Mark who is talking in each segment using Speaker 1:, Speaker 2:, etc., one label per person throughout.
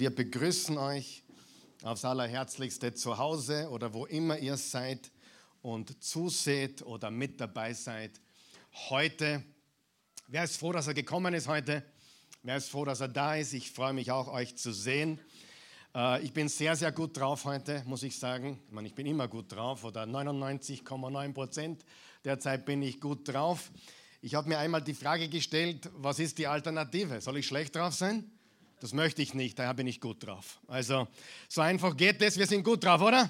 Speaker 1: Wir begrüßen euch aufs allerherzlichste zu Hause oder wo immer ihr seid und zuseht oder mit dabei seid. Heute, wer ist froh, dass er gekommen ist heute? Wer ist froh, dass er da ist? Ich freue mich auch, euch zu sehen. Äh, ich bin sehr, sehr gut drauf heute, muss ich sagen. Ich meine, ich bin immer gut drauf oder 99,9 Prozent der Zeit bin ich gut drauf. Ich habe mir einmal die Frage gestellt, was ist die Alternative? Soll ich schlecht drauf sein? Das möchte ich nicht, daher bin ich gut drauf. Also so einfach geht es, wir sind gut drauf, oder?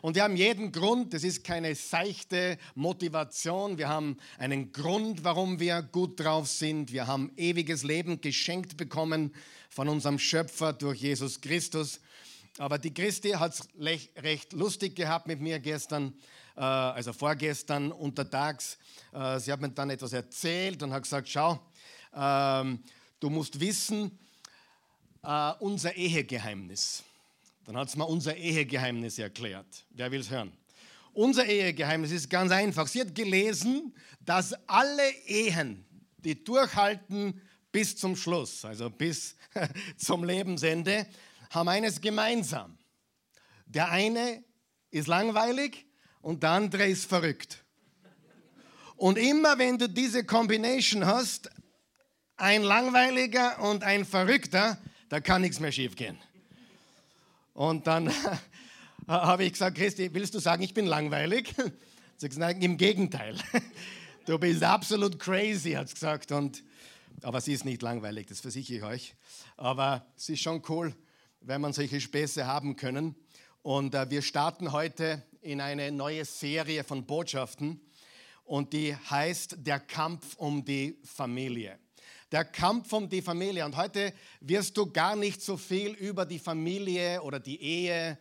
Speaker 1: Und wir haben jeden Grund, das ist keine seichte Motivation, wir haben einen Grund, warum wir gut drauf sind. Wir haben ewiges Leben geschenkt bekommen von unserem Schöpfer durch Jesus Christus. Aber die Christi hat es recht lustig gehabt mit mir gestern, äh, also vorgestern untertags. Äh, sie hat mir dann etwas erzählt und hat gesagt, schau, ähm, du musst wissen, äh, unser Ehegeheimnis. Dann hat es mir unser Ehegeheimnis erklärt. Wer will es hören? Unser Ehegeheimnis ist ganz einfach. Sie hat gelesen, dass alle Ehen, die durchhalten bis zum Schluss, also bis zum Lebensende, haben eines gemeinsam. Der eine ist langweilig und der andere ist verrückt. Und immer wenn du diese Combination hast, ein langweiliger und ein verrückter, da kann nichts mehr schiefgehen. Und dann habe ich gesagt, Christi, willst du sagen, ich bin langweilig? Sie hat gesagt, im Gegenteil. Du bist absolut crazy, hat sie gesagt. Und, aber sie ist nicht langweilig, das versichere ich euch. Aber es ist schon cool, wenn man solche Späße haben können. Und äh, wir starten heute in eine neue Serie von Botschaften und die heißt Der Kampf um die Familie der Kampf um die Familie. Und heute wirst du gar nicht so viel über die Familie oder die Ehe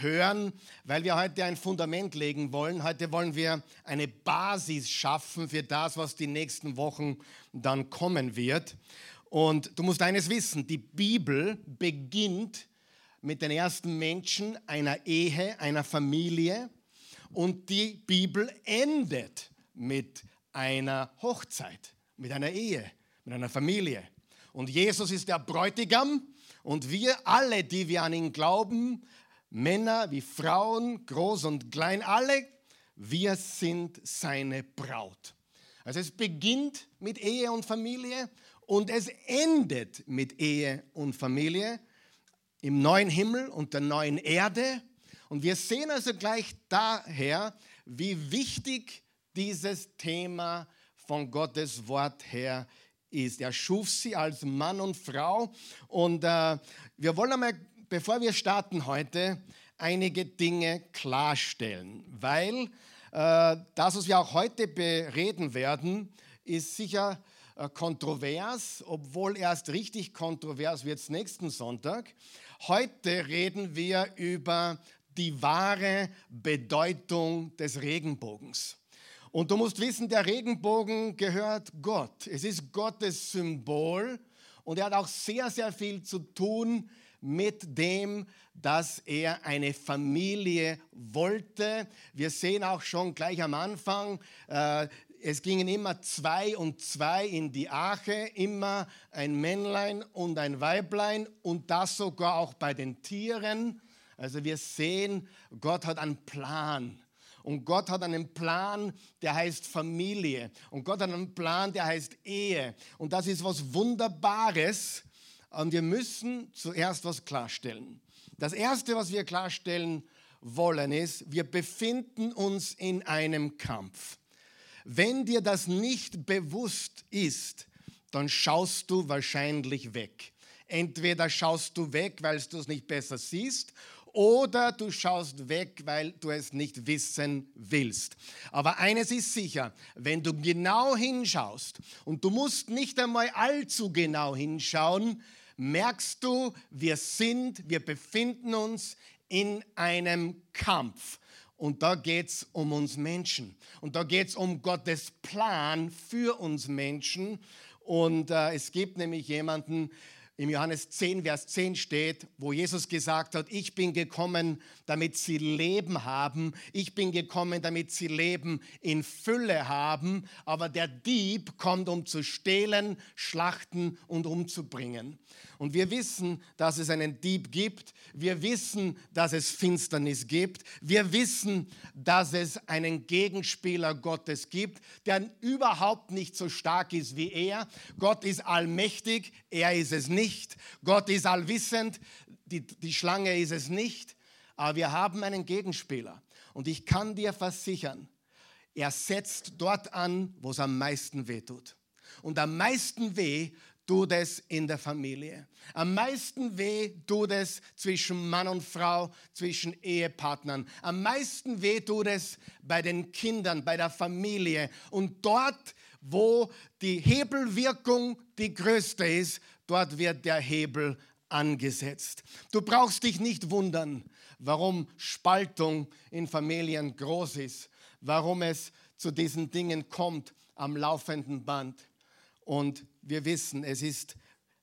Speaker 1: hören, weil wir heute ein Fundament legen wollen. Heute wollen wir eine Basis schaffen für das, was die nächsten Wochen dann kommen wird. Und du musst eines wissen, die Bibel beginnt mit den ersten Menschen einer Ehe, einer Familie und die Bibel endet mit einer Hochzeit, mit einer Ehe mit einer Familie. Und Jesus ist der Bräutigam und wir alle, die wir an ihn glauben, Männer wie Frauen, groß und klein, alle, wir sind seine Braut. Also es beginnt mit Ehe und Familie und es endet mit Ehe und Familie im neuen Himmel und der neuen Erde. Und wir sehen also gleich daher, wie wichtig dieses Thema von Gottes Wort her ist ist. Er schuf sie als Mann und Frau. Und äh, wir wollen einmal, bevor wir starten heute, einige Dinge klarstellen, weil äh, das, was wir auch heute bereden werden, ist sicher äh, kontrovers, obwohl erst richtig kontrovers wird es nächsten Sonntag. Heute reden wir über die wahre Bedeutung des Regenbogens. Und du musst wissen, der Regenbogen gehört Gott. Es ist Gottes Symbol und er hat auch sehr, sehr viel zu tun mit dem, dass er eine Familie wollte. Wir sehen auch schon gleich am Anfang, äh, es gingen immer zwei und zwei in die Arche, immer ein Männlein und ein Weiblein und das sogar auch bei den Tieren. Also wir sehen, Gott hat einen Plan. Und Gott hat einen Plan, der heißt Familie. Und Gott hat einen Plan, der heißt Ehe. Und das ist was Wunderbares. Und wir müssen zuerst was klarstellen. Das Erste, was wir klarstellen wollen, ist, wir befinden uns in einem Kampf. Wenn dir das nicht bewusst ist, dann schaust du wahrscheinlich weg. Entweder schaust du weg, weil du es nicht besser siehst, oder du schaust weg, weil du es nicht wissen willst. Aber eines ist sicher, wenn du genau hinschaust und du musst nicht einmal allzu genau hinschauen, merkst du, wir sind, wir befinden uns in einem Kampf. Und da geht es um uns Menschen. Und da geht es um Gottes Plan für uns Menschen. Und äh, es gibt nämlich jemanden, im Johannes 10, Vers 10 steht, wo Jesus gesagt hat, ich bin gekommen, damit sie Leben haben. Ich bin gekommen, damit sie Leben in Fülle haben. Aber der Dieb kommt, um zu stehlen, schlachten und umzubringen. Und wir wissen, dass es einen Dieb gibt. Wir wissen, dass es Finsternis gibt. Wir wissen, dass es einen Gegenspieler Gottes gibt, der überhaupt nicht so stark ist wie er. Gott ist allmächtig, er ist es nicht. Gott ist allwissend, die, die Schlange ist es nicht. Aber wir haben einen Gegenspieler. Und ich kann dir versichern, er setzt dort an, wo es am meisten weh tut. Und am meisten weh tut es in der Familie. Am meisten weh tut es zwischen Mann und Frau, zwischen Ehepartnern. Am meisten weh tut es bei den Kindern, bei der Familie. Und dort, wo die Hebelwirkung die größte ist, dort wird der Hebel angesetzt. Du brauchst dich nicht wundern, warum Spaltung in Familien groß ist, warum es zu diesen Dingen kommt am laufenden Band. Und wir wissen, es ist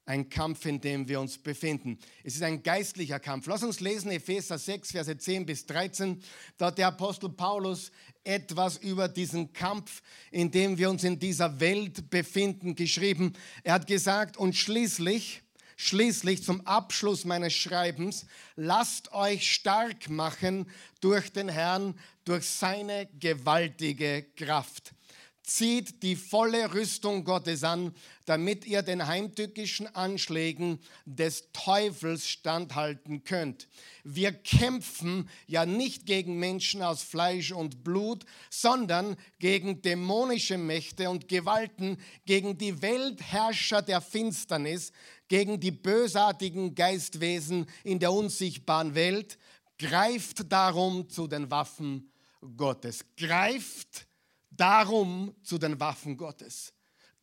Speaker 1: ein Kampf, in dem wir uns befinden. Es ist ein geistlicher Kampf. Lass uns lesen Epheser 6, Verse 10 bis 13. Da hat der Apostel Paulus etwas über diesen Kampf, in dem wir uns in dieser Welt befinden, geschrieben. Er hat gesagt, und schließlich, schließlich zum Abschluss meines Schreibens, lasst euch stark machen durch den Herrn, durch seine gewaltige Kraft zieht die volle Rüstung Gottes an, damit ihr den heimtückischen Anschlägen des Teufels standhalten könnt. Wir kämpfen ja nicht gegen Menschen aus Fleisch und Blut, sondern gegen dämonische Mächte und Gewalten, gegen die Weltherrscher der Finsternis, gegen die bösartigen Geistwesen in der unsichtbaren Welt. Greift darum zu den Waffen Gottes. Greift darum zu den Waffen Gottes.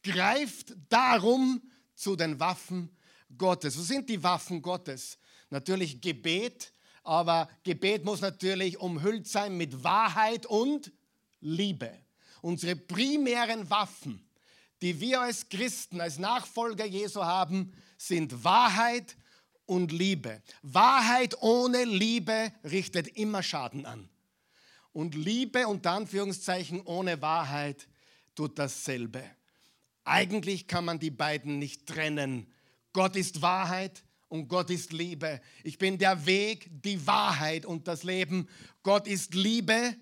Speaker 1: Greift darum zu den Waffen Gottes. Was sind die Waffen Gottes? Natürlich Gebet, aber Gebet muss natürlich umhüllt sein mit Wahrheit und Liebe. Unsere primären Waffen, die wir als Christen, als Nachfolger Jesu haben, sind Wahrheit und Liebe. Wahrheit ohne Liebe richtet immer Schaden an. Und Liebe unter Anführungszeichen ohne Wahrheit tut dasselbe. Eigentlich kann man die beiden nicht trennen. Gott ist Wahrheit und Gott ist Liebe. Ich bin der Weg, die Wahrheit und das Leben. Gott ist Liebe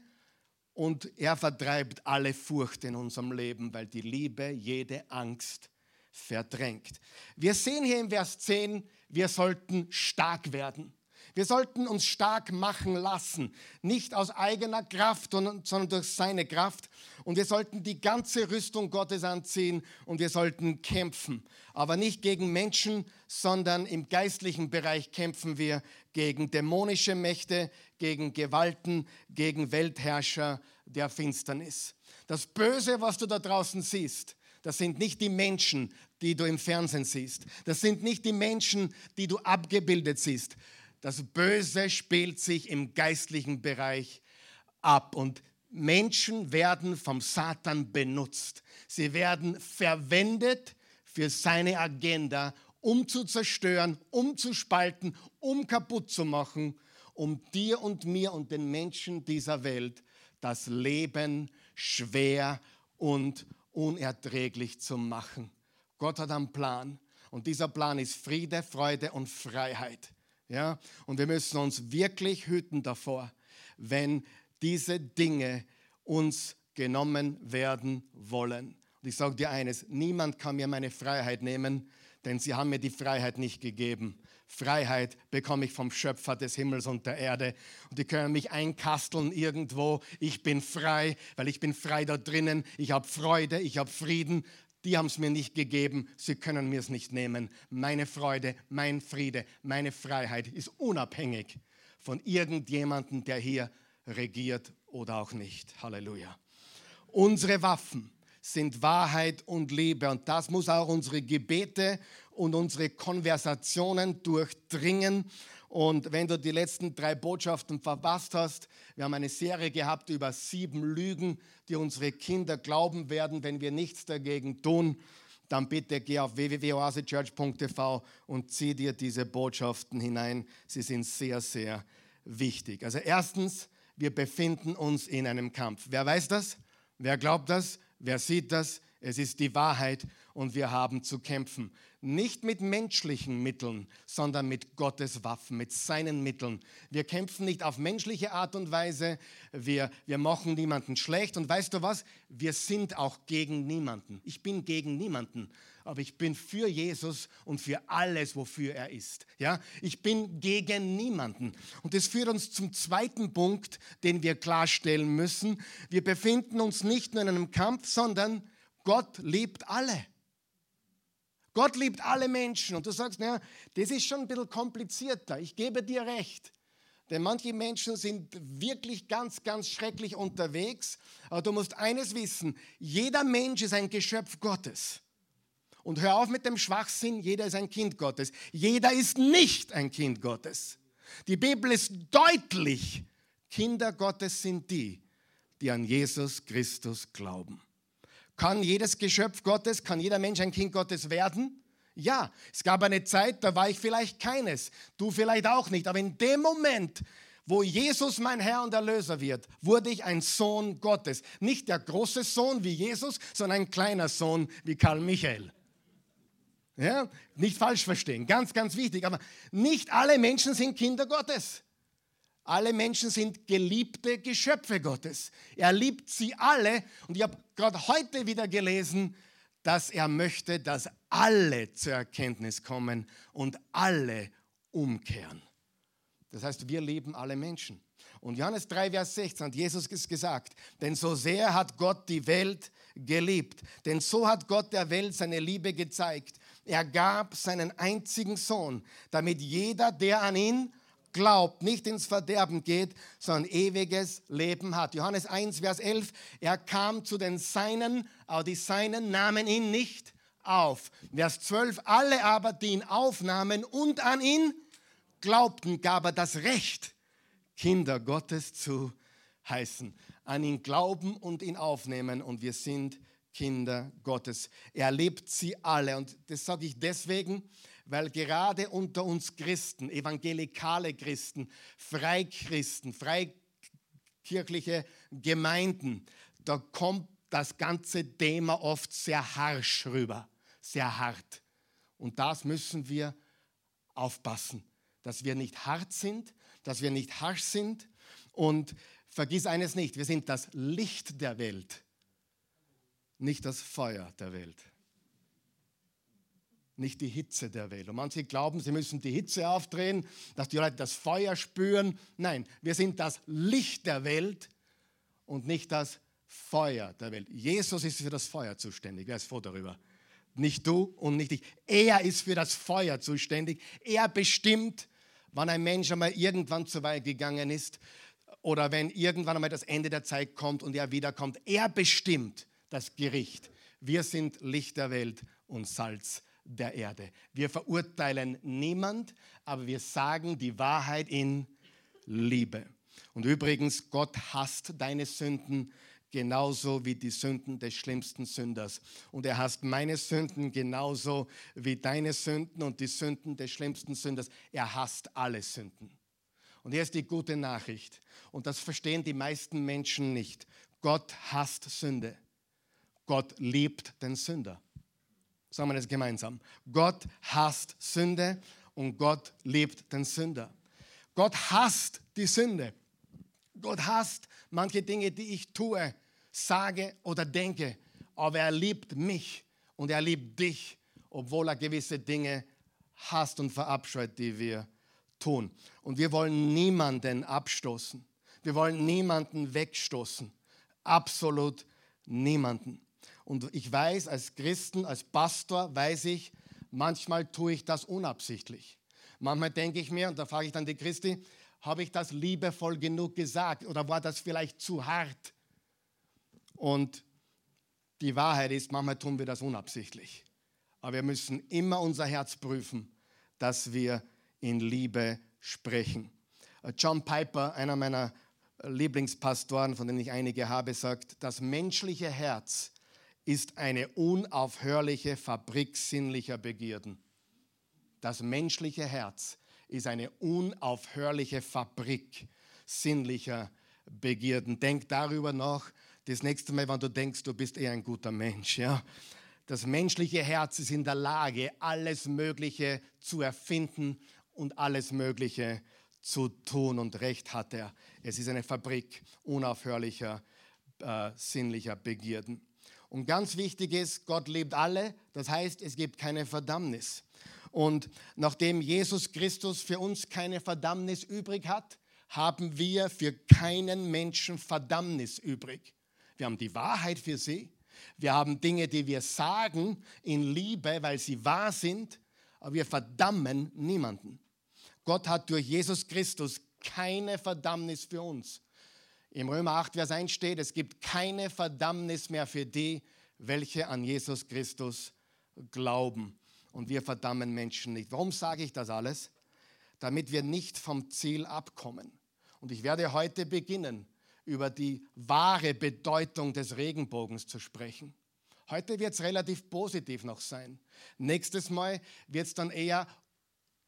Speaker 1: und er vertreibt alle Furcht in unserem Leben, weil die Liebe jede Angst verdrängt. Wir sehen hier im Vers 10, wir sollten stark werden. Wir sollten uns stark machen lassen, nicht aus eigener Kraft, sondern durch seine Kraft. Und wir sollten die ganze Rüstung Gottes anziehen und wir sollten kämpfen. Aber nicht gegen Menschen, sondern im geistlichen Bereich kämpfen wir gegen dämonische Mächte, gegen Gewalten, gegen Weltherrscher der Finsternis. Das Böse, was du da draußen siehst, das sind nicht die Menschen, die du im Fernsehen siehst. Das sind nicht die Menschen, die du abgebildet siehst. Das Böse spielt sich im geistlichen Bereich ab und Menschen werden vom Satan benutzt. Sie werden verwendet für seine Agenda, um zu zerstören, um zu spalten, um kaputt zu machen, um dir und mir und den Menschen dieser Welt das Leben schwer und unerträglich zu machen. Gott hat einen Plan und dieser Plan ist Friede, Freude und Freiheit. Ja? Und wir müssen uns wirklich hüten davor, wenn diese Dinge uns genommen werden wollen. Und ich sage dir eines, niemand kann mir meine Freiheit nehmen, denn sie haben mir die Freiheit nicht gegeben. Freiheit bekomme ich vom Schöpfer des Himmels und der Erde. Und die können mich einkasteln irgendwo. Ich bin frei, weil ich bin frei da drinnen. Ich habe Freude, ich habe Frieden die haben es mir nicht gegeben, sie können mir es nicht nehmen. Meine Freude, mein Friede, meine Freiheit ist unabhängig von irgendjemandem, der hier regiert oder auch nicht. Halleluja. Unsere Waffen sind Wahrheit und Liebe und das muss auch unsere Gebete und unsere Konversationen durchdringen und wenn du die letzten drei Botschaften verpasst hast, wir haben eine Serie gehabt über sieben Lügen, die unsere Kinder glauben werden, wenn wir nichts dagegen tun. dann bitte geh auf www.oasechurch.tv und zieh dir diese Botschaften hinein. Sie sind sehr, sehr wichtig. Also erstens, wir befinden uns in einem Kampf. Wer weiß das? Wer glaubt das? Wer sieht das? Es ist die Wahrheit und wir haben zu kämpfen. Nicht mit menschlichen Mitteln, sondern mit Gottes Waffen, mit seinen Mitteln. Wir kämpfen nicht auf menschliche Art und Weise. Wir, wir machen niemanden schlecht. Und weißt du was? Wir sind auch gegen niemanden. Ich bin gegen niemanden, aber ich bin für Jesus und für alles, wofür er ist. Ja? Ich bin gegen niemanden. Und das führt uns zum zweiten Punkt, den wir klarstellen müssen. Wir befinden uns nicht nur in einem Kampf, sondern Gott liebt alle. Gott liebt alle Menschen. Und du sagst, naja, das ist schon ein bisschen komplizierter. Ich gebe dir recht. Denn manche Menschen sind wirklich ganz, ganz schrecklich unterwegs. Aber du musst eines wissen, jeder Mensch ist ein Geschöpf Gottes. Und hör auf mit dem Schwachsinn, jeder ist ein Kind Gottes. Jeder ist nicht ein Kind Gottes. Die Bibel ist deutlich, Kinder Gottes sind die, die an Jesus Christus glauben. Kann jedes Geschöpf Gottes, kann jeder Mensch ein Kind Gottes werden? Ja, es gab eine Zeit, da war ich vielleicht keines, du vielleicht auch nicht, aber in dem Moment, wo Jesus mein Herr und Erlöser wird, wurde ich ein Sohn Gottes. Nicht der große Sohn wie Jesus, sondern ein kleiner Sohn wie Karl Michael. Ja, nicht falsch verstehen, ganz, ganz wichtig. Aber nicht alle Menschen sind Kinder Gottes. Alle Menschen sind geliebte Geschöpfe Gottes. Er liebt sie alle. Und ich habe gerade heute wieder gelesen, dass er möchte, dass alle zur Erkenntnis kommen und alle umkehren. Das heißt, wir lieben alle Menschen. Und Johannes 3, Vers 16 hat Jesus gesagt, denn so sehr hat Gott die Welt geliebt, denn so hat Gott der Welt seine Liebe gezeigt. Er gab seinen einzigen Sohn, damit jeder, der an ihn glaubt, nicht ins Verderben geht, sondern ewiges Leben hat. Johannes 1, Vers 11, er kam zu den Seinen, aber die Seinen nahmen ihn nicht auf. Vers 12, alle aber, die ihn aufnahmen und an ihn glaubten, gab er das Recht, Kinder Gottes zu heißen. An ihn glauben und ihn aufnehmen und wir sind Kinder Gottes. Er liebt sie alle und das sage ich deswegen, weil gerade unter uns Christen, evangelikale Christen, Freikristen, freikirchliche Gemeinden, da kommt das ganze Thema oft sehr harsch rüber, sehr hart. Und das müssen wir aufpassen, dass wir nicht hart sind, dass wir nicht harsch sind. Und vergiss eines nicht, wir sind das Licht der Welt, nicht das Feuer der Welt nicht die Hitze der Welt. Und manche glauben, sie müssen die Hitze aufdrehen, dass die Leute das Feuer spüren. Nein, wir sind das Licht der Welt und nicht das Feuer der Welt. Jesus ist für das Feuer zuständig. Wer ist froh darüber? Nicht du und nicht ich. Er ist für das Feuer zuständig. Er bestimmt, wann ein Mensch einmal irgendwann zu weit gegangen ist oder wenn irgendwann einmal das Ende der Zeit kommt und er wiederkommt. Er bestimmt das Gericht. Wir sind Licht der Welt und Salz der Erde. Wir verurteilen niemand, aber wir sagen die Wahrheit in Liebe. Und übrigens, Gott hasst deine Sünden genauso wie die Sünden des schlimmsten Sünders. Und er hasst meine Sünden genauso wie deine Sünden und die Sünden des schlimmsten Sünders. Er hasst alle Sünden. Und hier ist die gute Nachricht. Und das verstehen die meisten Menschen nicht. Gott hasst Sünde. Gott liebt den Sünder. Sagen wir das gemeinsam. Gott hasst Sünde und Gott liebt den Sünder. Gott hasst die Sünde. Gott hasst manche Dinge, die ich tue, sage oder denke. Aber er liebt mich und er liebt dich, obwohl er gewisse Dinge hasst und verabscheut, die wir tun. Und wir wollen niemanden abstoßen. Wir wollen niemanden wegstoßen. Absolut niemanden. Und ich weiß, als Christen, als Pastor, weiß ich, manchmal tue ich das unabsichtlich. Manchmal denke ich mir, und da frage ich dann die Christi, habe ich das liebevoll genug gesagt oder war das vielleicht zu hart? Und die Wahrheit ist, manchmal tun wir das unabsichtlich. Aber wir müssen immer unser Herz prüfen, dass wir in Liebe sprechen. John Piper, einer meiner Lieblingspastoren, von denen ich einige habe, sagt, das menschliche Herz ist eine unaufhörliche Fabrik sinnlicher Begierden. Das menschliche Herz ist eine unaufhörliche Fabrik sinnlicher Begierden. Denk darüber nach, das nächste Mal, wenn du denkst, du bist eher ein guter Mensch. Ja? Das menschliche Herz ist in der Lage, alles Mögliche zu erfinden und alles Mögliche zu tun. Und recht hat er. Es ist eine Fabrik unaufhörlicher, äh, sinnlicher Begierden. Und ganz wichtig ist, Gott liebt alle. Das heißt, es gibt keine Verdammnis. Und nachdem Jesus Christus für uns keine Verdammnis übrig hat, haben wir für keinen Menschen Verdammnis übrig. Wir haben die Wahrheit für sie. Wir haben Dinge, die wir sagen in Liebe, weil sie wahr sind, aber wir verdammen niemanden. Gott hat durch Jesus Christus keine Verdammnis für uns. Im Römer 8, Vers 1 steht, es gibt keine Verdammnis mehr für die, welche an Jesus Christus glauben und wir verdammen Menschen nicht. Warum sage ich das alles? Damit wir nicht vom Ziel abkommen. Und ich werde heute beginnen, über die wahre Bedeutung des Regenbogens zu sprechen. Heute wird es relativ positiv noch sein. Nächstes Mal wird es dann eher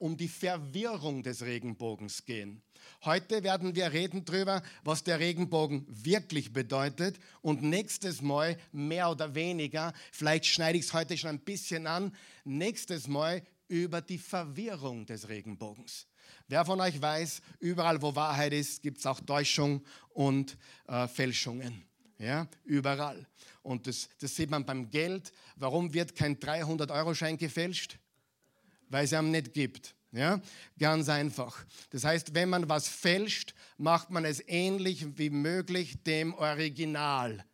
Speaker 1: um die Verwirrung des Regenbogens gehen. Heute werden wir reden darüber, was der Regenbogen wirklich bedeutet und nächstes Mal mehr oder weniger, vielleicht schneide ich es heute schon ein bisschen an, nächstes Mal über die Verwirrung des Regenbogens. Wer von euch weiß, überall wo Wahrheit ist, gibt es auch Täuschung und äh, Fälschungen. Ja, überall. Und das, das sieht man beim Geld. Warum wird kein 300-Euro-Schein gefälscht? Weil es ihm nicht gibt. Ja, ganz einfach. Das heißt, wenn man was fälscht, macht man es ähnlich wie möglich dem Original.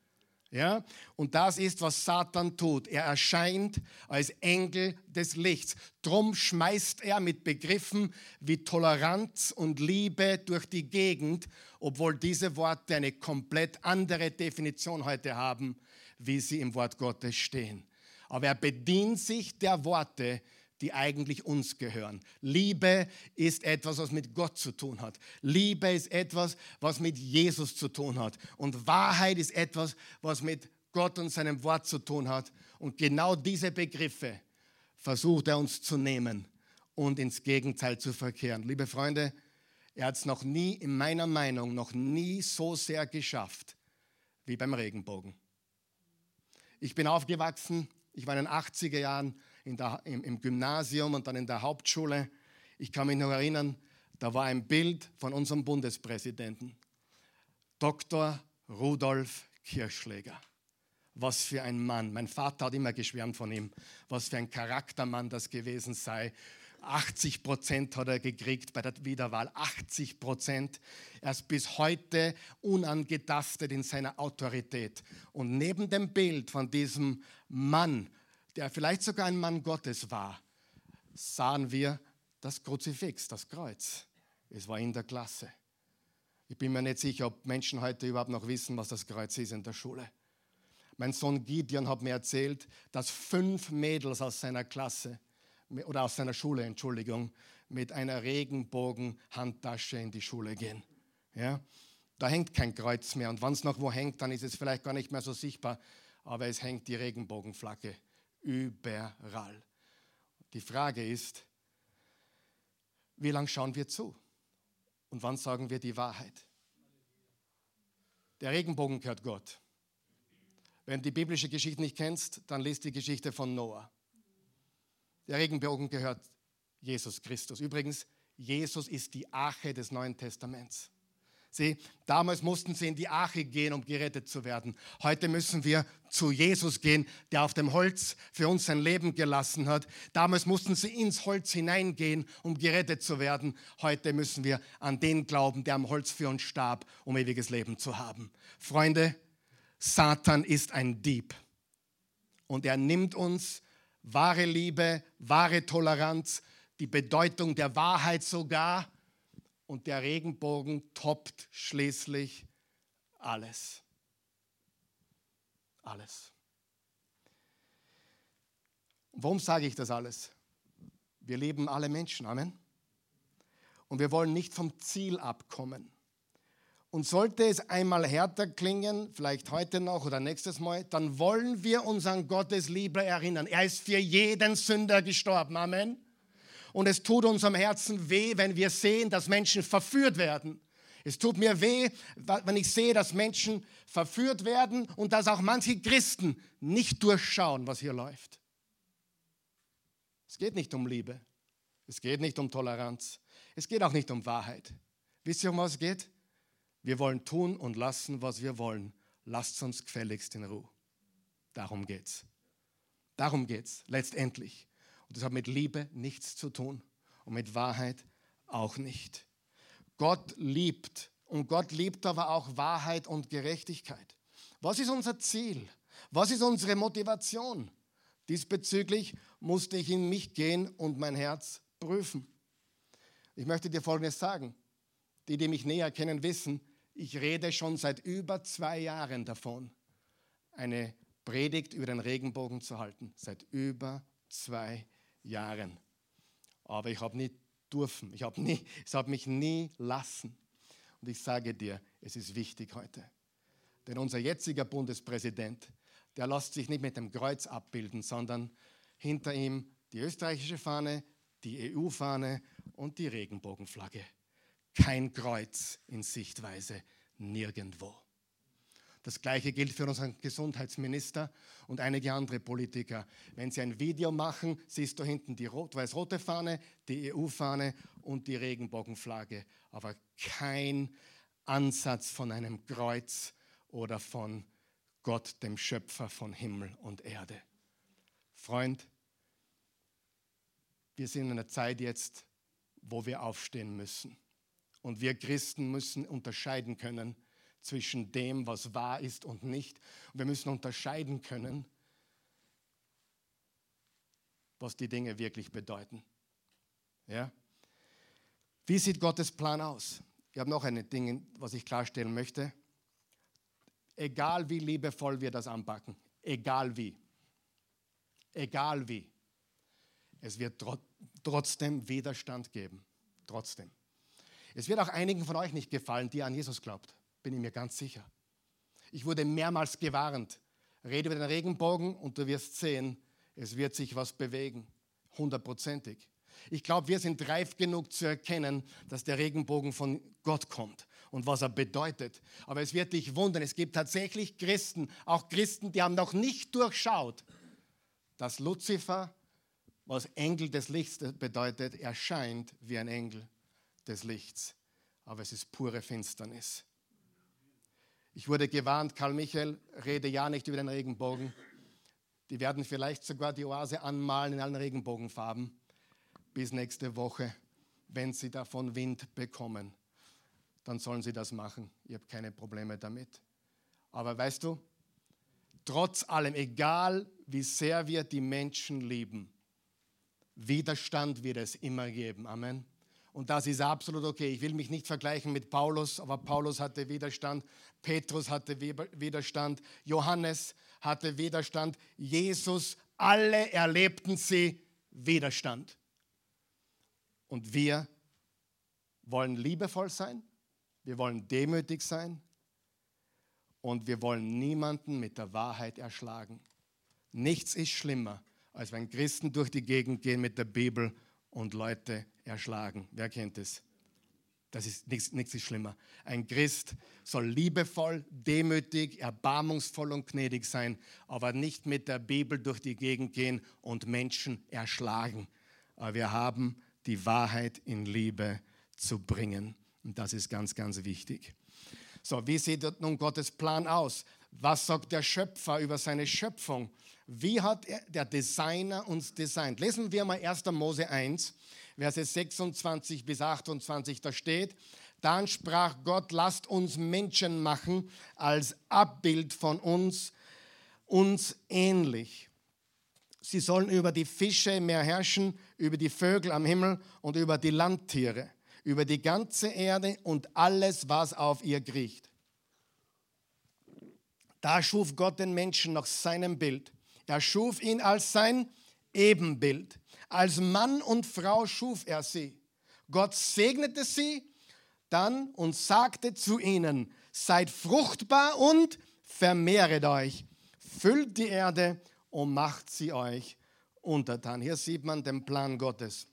Speaker 1: Ja? Und das ist, was Satan tut. Er erscheint als Engel des Lichts. Drum schmeißt er mit Begriffen wie Toleranz und Liebe durch die Gegend, obwohl diese Worte eine komplett andere Definition heute haben, wie sie im Wort Gottes stehen. Aber er bedient sich der Worte, die eigentlich uns gehören. Liebe ist etwas, was mit Gott zu tun hat. Liebe ist etwas, was mit Jesus zu tun hat. Und Wahrheit ist etwas, was mit Gott und seinem Wort zu tun hat. Und genau diese Begriffe versucht er uns zu nehmen und ins Gegenteil zu verkehren. Liebe Freunde, er hat es noch nie, in meiner Meinung, noch nie so sehr geschafft wie beim Regenbogen. Ich bin aufgewachsen, ich war in den 80er Jahren der, im, im Gymnasium und dann in der Hauptschule. Ich kann mich noch erinnern, da war ein Bild von unserem Bundespräsidenten, Dr. Rudolf Kirchschläger. Was für ein Mann. Mein Vater hat immer geschwärmt von ihm, was für ein Charaktermann das gewesen sei. 80 Prozent hat er gekriegt bei der Wiederwahl. 80 Prozent. Er ist bis heute unangetastet in seiner Autorität. Und neben dem Bild von diesem Mann der vielleicht sogar ein Mann Gottes war, sahen wir das Kruzifix, das Kreuz. Es war in der Klasse. Ich bin mir nicht sicher, ob Menschen heute überhaupt noch wissen, was das Kreuz ist in der Schule. Mein Sohn Gideon hat mir erzählt, dass fünf Mädels aus seiner Klasse oder aus seiner Schule, Entschuldigung, mit einer Regenbogen-Handtasche in die Schule gehen. Ja? Da hängt kein Kreuz mehr und wenn es noch wo hängt, dann ist es vielleicht gar nicht mehr so sichtbar, aber es hängt die Regenbogenflagge überall. Die Frage ist, wie lange schauen wir zu? Und wann sagen wir die Wahrheit? Der Regenbogen gehört Gott. Wenn du die biblische Geschichte nicht kennst, dann liest die Geschichte von Noah. Der Regenbogen gehört Jesus Christus. Übrigens, Jesus ist die Arche des Neuen Testaments. Sie, damals mussten sie in die Arche gehen, um gerettet zu werden. Heute müssen wir zu Jesus gehen, der auf dem Holz für uns sein Leben gelassen hat. Damals mussten sie ins Holz hineingehen, um gerettet zu werden. Heute müssen wir an den glauben, der am Holz für uns starb, um ewiges Leben zu haben. Freunde, Satan ist ein Dieb. Und er nimmt uns wahre Liebe, wahre Toleranz, die Bedeutung der Wahrheit sogar und der Regenbogen toppt schließlich alles. Alles. warum sage ich das alles? Wir lieben alle Menschen, Amen. Und wir wollen nicht vom Ziel abkommen. Und sollte es einmal härter klingen, vielleicht heute noch oder nächstes Mal, dann wollen wir uns an Gottes Liebe erinnern. Er ist für jeden Sünder gestorben. Amen. Und es tut unserem Herzen weh, wenn wir sehen, dass Menschen verführt werden. Es tut mir weh, wenn ich sehe, dass Menschen verführt werden und dass auch manche Christen nicht durchschauen, was hier läuft. Es geht nicht um Liebe. Es geht nicht um Toleranz. Es geht auch nicht um Wahrheit. Wisst ihr, um was es geht? Wir wollen tun und lassen, was wir wollen. Lasst uns gefälligst in Ruhe. Darum geht's. Darum geht's letztendlich. Und das hat mit Liebe nichts zu tun und mit Wahrheit auch nicht. Gott liebt und Gott liebt aber auch Wahrheit und Gerechtigkeit. Was ist unser Ziel? Was ist unsere Motivation? Diesbezüglich musste ich in mich gehen und mein Herz prüfen. Ich möchte dir Folgendes sagen. Die, die mich näher kennen, wissen, ich rede schon seit über zwei Jahren davon, eine Predigt über den Regenbogen zu halten. Seit über zwei Jahren. Aber ich habe nie dürfen. Ich habe nie, es hat mich nie lassen. Und ich sage dir, es ist wichtig heute. Denn unser jetziger Bundespräsident, der lässt sich nicht mit dem Kreuz abbilden, sondern hinter ihm die österreichische Fahne, die EU-Fahne und die Regenbogenflagge. Kein Kreuz in Sichtweise, nirgendwo. Das gleiche gilt für unseren Gesundheitsminister und einige andere Politiker. Wenn sie ein Video machen, siehst du hinten die rot-weiß-rote Fahne, die EU-Fahne und die Regenbogenflagge, aber kein Ansatz von einem Kreuz oder von Gott, dem Schöpfer von Himmel und Erde. Freund, wir sind in einer Zeit jetzt, wo wir aufstehen müssen. Und wir Christen müssen unterscheiden können zwischen dem, was wahr ist und nicht. Wir müssen unterscheiden können, was die Dinge wirklich bedeuten. Ja? Wie sieht Gottes Plan aus? Ich habe noch ein Ding, was ich klarstellen möchte. Egal wie liebevoll wir das anpacken, egal wie, egal wie, es wird trotzdem Widerstand geben. Trotzdem. Es wird auch einigen von euch nicht gefallen, die an Jesus glaubt bin ich mir ganz sicher. Ich wurde mehrmals gewarnt. Rede über den Regenbogen und du wirst sehen, es wird sich was bewegen. Hundertprozentig. Ich glaube, wir sind reif genug zu erkennen, dass der Regenbogen von Gott kommt und was er bedeutet. Aber es wird dich wundern, es gibt tatsächlich Christen, auch Christen, die haben noch nicht durchschaut, dass Luzifer, was Engel des Lichts bedeutet, erscheint wie ein Engel des Lichts. Aber es ist pure Finsternis. Ich wurde gewarnt, Karl Michael, rede ja nicht über den Regenbogen. Die werden vielleicht sogar die Oase anmalen in allen Regenbogenfarben bis nächste Woche. Wenn sie davon Wind bekommen, dann sollen sie das machen. Ich habe keine Probleme damit. Aber weißt du, trotz allem, egal wie sehr wir die Menschen lieben, Widerstand wird es immer geben. Amen. Und das ist absolut okay. Ich will mich nicht vergleichen mit Paulus, aber Paulus hatte Widerstand, Petrus hatte Widerstand, Johannes hatte Widerstand, Jesus, alle erlebten sie Widerstand. Und wir wollen liebevoll sein, wir wollen demütig sein und wir wollen niemanden mit der Wahrheit erschlagen. Nichts ist schlimmer, als wenn Christen durch die Gegend gehen mit der Bibel und Leute erschlagen. Wer kennt es? Das ist nichts, nichts ist schlimmer. Ein Christ soll liebevoll, demütig, erbarmungsvoll und gnädig sein, aber nicht mit der Bibel durch die Gegend gehen und Menschen erschlagen. Aber wir haben die Wahrheit in Liebe zu bringen. Und das ist ganz, ganz wichtig. So, wie sieht nun Gottes Plan aus? Was sagt der Schöpfer über seine Schöpfung? Wie hat er, der Designer uns designt? Lesen wir mal 1. Mose 1, Verse 26 bis 28, da steht, dann sprach Gott, lasst uns Menschen machen als Abbild von uns, uns ähnlich. Sie sollen über die Fische im Meer herrschen, über die Vögel am Himmel und über die Landtiere, über die ganze Erde und alles, was auf ihr kriecht. Da schuf Gott den Menschen nach seinem Bild. Er schuf ihn als sein Ebenbild. Als Mann und Frau schuf er sie. Gott segnete sie, dann und sagte zu ihnen, seid fruchtbar und vermehret euch, füllt die Erde und macht sie euch untertan. Hier sieht man den Plan Gottes.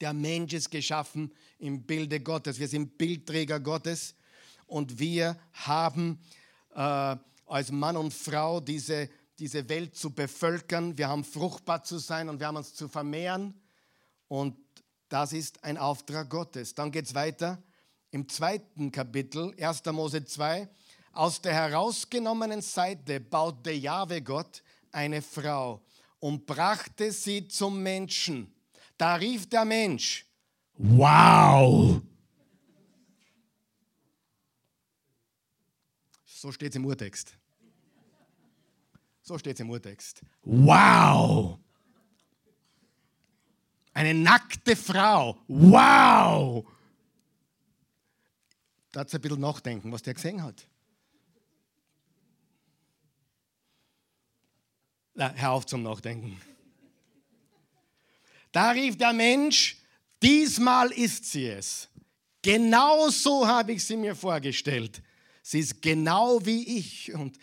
Speaker 1: Der Mensch ist geschaffen im Bilde Gottes. Wir sind Bildträger Gottes und wir haben äh, als Mann und Frau diese, diese Welt zu bevölkern. Wir haben fruchtbar zu sein und wir haben uns zu vermehren. Und das ist ein Auftrag Gottes. Dann geht es weiter im zweiten Kapitel, 1. Mose 2. Aus der herausgenommenen Seite baute Jahwe Gott eine Frau und brachte sie zum Menschen. Da rief der Mensch, wow! So steht es im Urtext. So steht es im Urtext. Wow! Eine nackte Frau. Wow! Da hat ein bisschen nachdenken, was der gesehen hat. Na, hör auf zum Nachdenken. Da rief der Mensch, diesmal ist sie es. Genau so habe ich sie mir vorgestellt. Sie ist genau wie ich und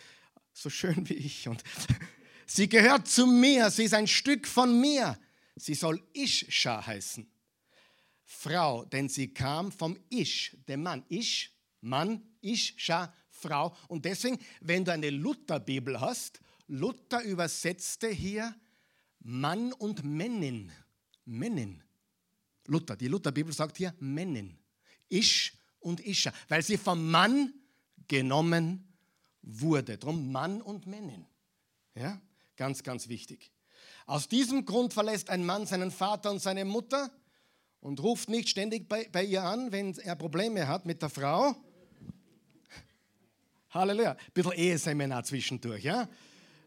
Speaker 1: so schön wie ich. Und sie gehört zu mir, sie ist ein Stück von mir. Sie soll Ischa heißen. Frau, denn sie kam vom Ish, dem Mann. Ish, Mann, Ischa, Frau. Und deswegen, wenn du eine Lutherbibel hast, Luther übersetzte hier Mann und Männin. Männin. Luther, die Lutherbibel sagt hier Männin. Isch und Ischa, weil sie vom Mann genommen wurde. Drum Mann und Männin. Ja, ganz, ganz wichtig. Aus diesem Grund verlässt ein Mann seinen Vater und seine Mutter und ruft nicht ständig bei, bei ihr an, wenn er Probleme hat mit der Frau. Halleluja. Ein bisschen Eheseminar zwischendurch, ja?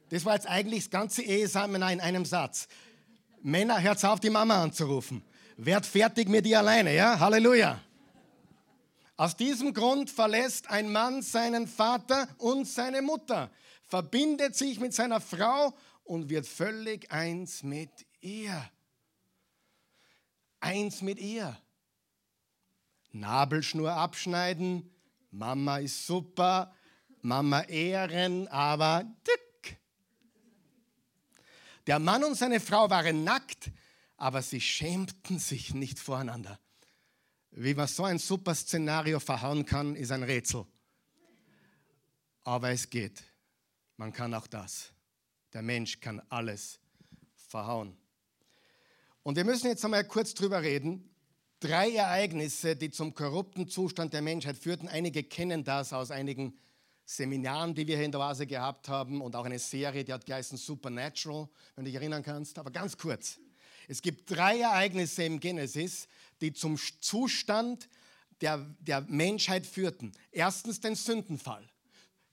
Speaker 1: Das war jetzt eigentlich das ganze Eheseminar in einem Satz. Männer, hört auf, die Mama anzurufen. Werd fertig mit ihr alleine, ja? Halleluja. Aus diesem Grund verlässt ein Mann seinen Vater und seine Mutter, verbindet sich mit seiner Frau und wird völlig eins mit ihr. Eins mit ihr. Nabelschnur abschneiden, Mama ist super, Mama ehren, aber dick. Der Mann und seine Frau waren nackt, aber sie schämten sich nicht voreinander. Wie man so ein super Szenario verhauen kann, ist ein Rätsel. Aber es geht. Man kann auch das. Der Mensch kann alles verhauen. Und wir müssen jetzt einmal kurz drüber reden. Drei Ereignisse, die zum korrupten Zustand der Menschheit führten. Einige kennen das aus einigen Seminaren, die wir hier in der Oase gehabt haben und auch eine Serie, die hat geheißen Supernatural, wenn du dich erinnern kannst. Aber ganz kurz. Es gibt drei Ereignisse im Genesis, die zum Zustand der, der Menschheit führten. Erstens den Sündenfall.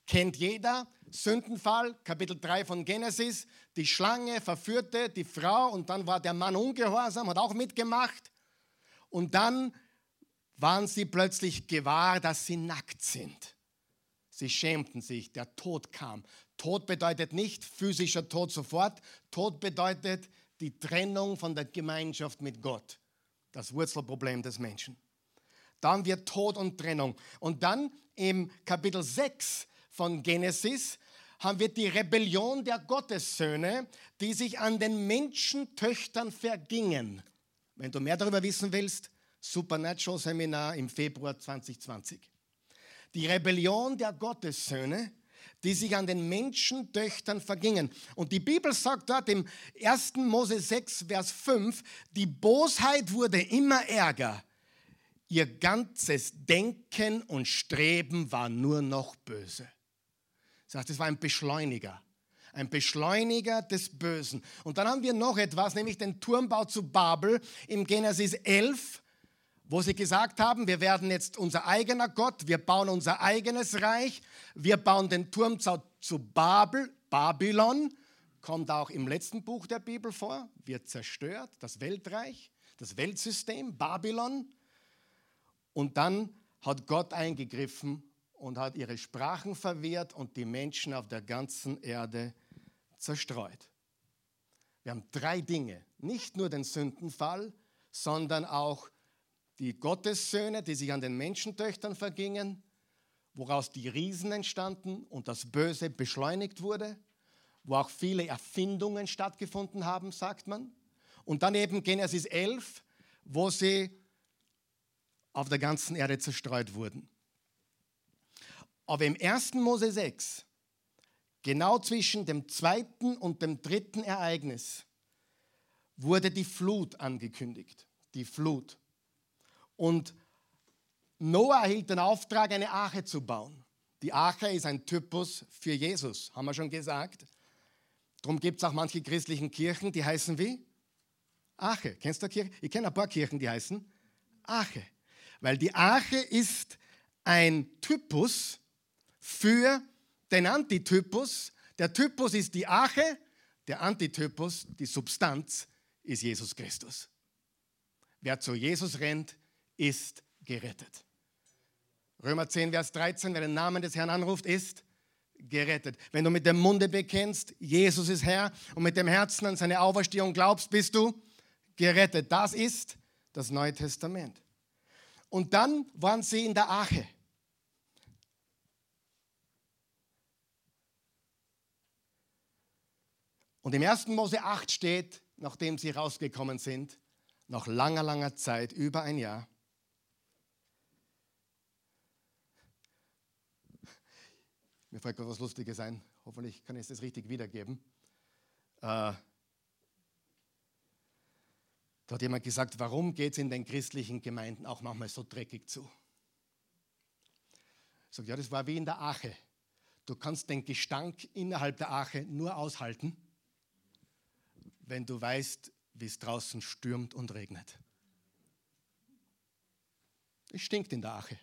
Speaker 1: Kennt jeder, Sündenfall, Kapitel 3 von Genesis. Die Schlange verführte die Frau und dann war der Mann ungehorsam, hat auch mitgemacht. Und dann waren sie plötzlich gewahr, dass sie nackt sind. Sie schämten sich, der Tod kam. Tod bedeutet nicht physischer Tod sofort. Tod bedeutet die Trennung von der Gemeinschaft mit Gott. Das Wurzelproblem des Menschen. Dann wird Tod und Trennung. Und dann im Kapitel 6 von Genesis haben wir die Rebellion der Gottessöhne, die sich an den Menschentöchtern vergingen. Wenn du mehr darüber wissen willst, Supernatural Seminar im Februar 2020 die Rebellion der Gottessöhne, die sich an den Menschentöchtern vergingen. Und die Bibel sagt dort im 1. Mose 6, Vers 5, die Bosheit wurde immer ärger. Ihr ganzes Denken und Streben war nur noch böse. Das war ein Beschleuniger. Ein Beschleuniger des Bösen. Und dann haben wir noch etwas, nämlich den Turmbau zu Babel im Genesis 11, wo sie gesagt haben, wir werden jetzt unser eigener Gott, wir bauen unser eigenes Reich, wir bauen den Turm zu Babel, Babylon, kommt auch im letzten Buch der Bibel vor, wird zerstört, das Weltreich, das Weltsystem, Babylon. Und dann hat Gott eingegriffen und hat ihre Sprachen verwehrt und die Menschen auf der ganzen Erde zerstreut. Wir haben drei Dinge, nicht nur den Sündenfall, sondern auch die Gottessöhne, die sich an den Menschentöchtern vergingen, woraus die Riesen entstanden und das Böse beschleunigt wurde, wo auch viele Erfindungen stattgefunden haben, sagt man. Und dann eben Genesis 11, wo sie auf der ganzen Erde zerstreut wurden. Aber im 1. Mose 6, genau zwischen dem zweiten und dem dritten Ereignis, wurde die Flut angekündigt. Die Flut. Und Noah erhielt den Auftrag, eine Arche zu bauen. Die Arche ist ein Typus für Jesus, haben wir schon gesagt. Darum gibt es auch manche christlichen Kirchen, die heißen wie? Arche. Kennst du Kirche? Ich kenne ein paar Kirchen, die heißen Arche. Weil die Arche ist ein Typus für den Antitypus. Der Typus ist die Arche, der Antitypus, die Substanz, ist Jesus Christus. Wer zu Jesus rennt, ist gerettet. Römer 10, Vers 13, wer den Namen des Herrn anruft, ist gerettet. Wenn du mit dem Munde bekennst, Jesus ist Herr, und mit dem Herzen an seine Auferstehung glaubst, bist du gerettet. Das ist das Neue Testament. Und dann waren sie in der Arche. Und im 1. Mose 8 steht, nachdem sie rausgekommen sind, nach langer, langer Zeit, über ein Jahr, Mir fällt gerade was Lustiges ein. Hoffentlich kann ich es richtig wiedergeben. Äh, da hat jemand gesagt, warum geht es in den christlichen Gemeinden auch manchmal so dreckig zu? Ich sage, ja, das war wie in der Arche. Du kannst den Gestank innerhalb der Arche nur aushalten, wenn du weißt, wie es draußen stürmt und regnet. Es stinkt in der Ache.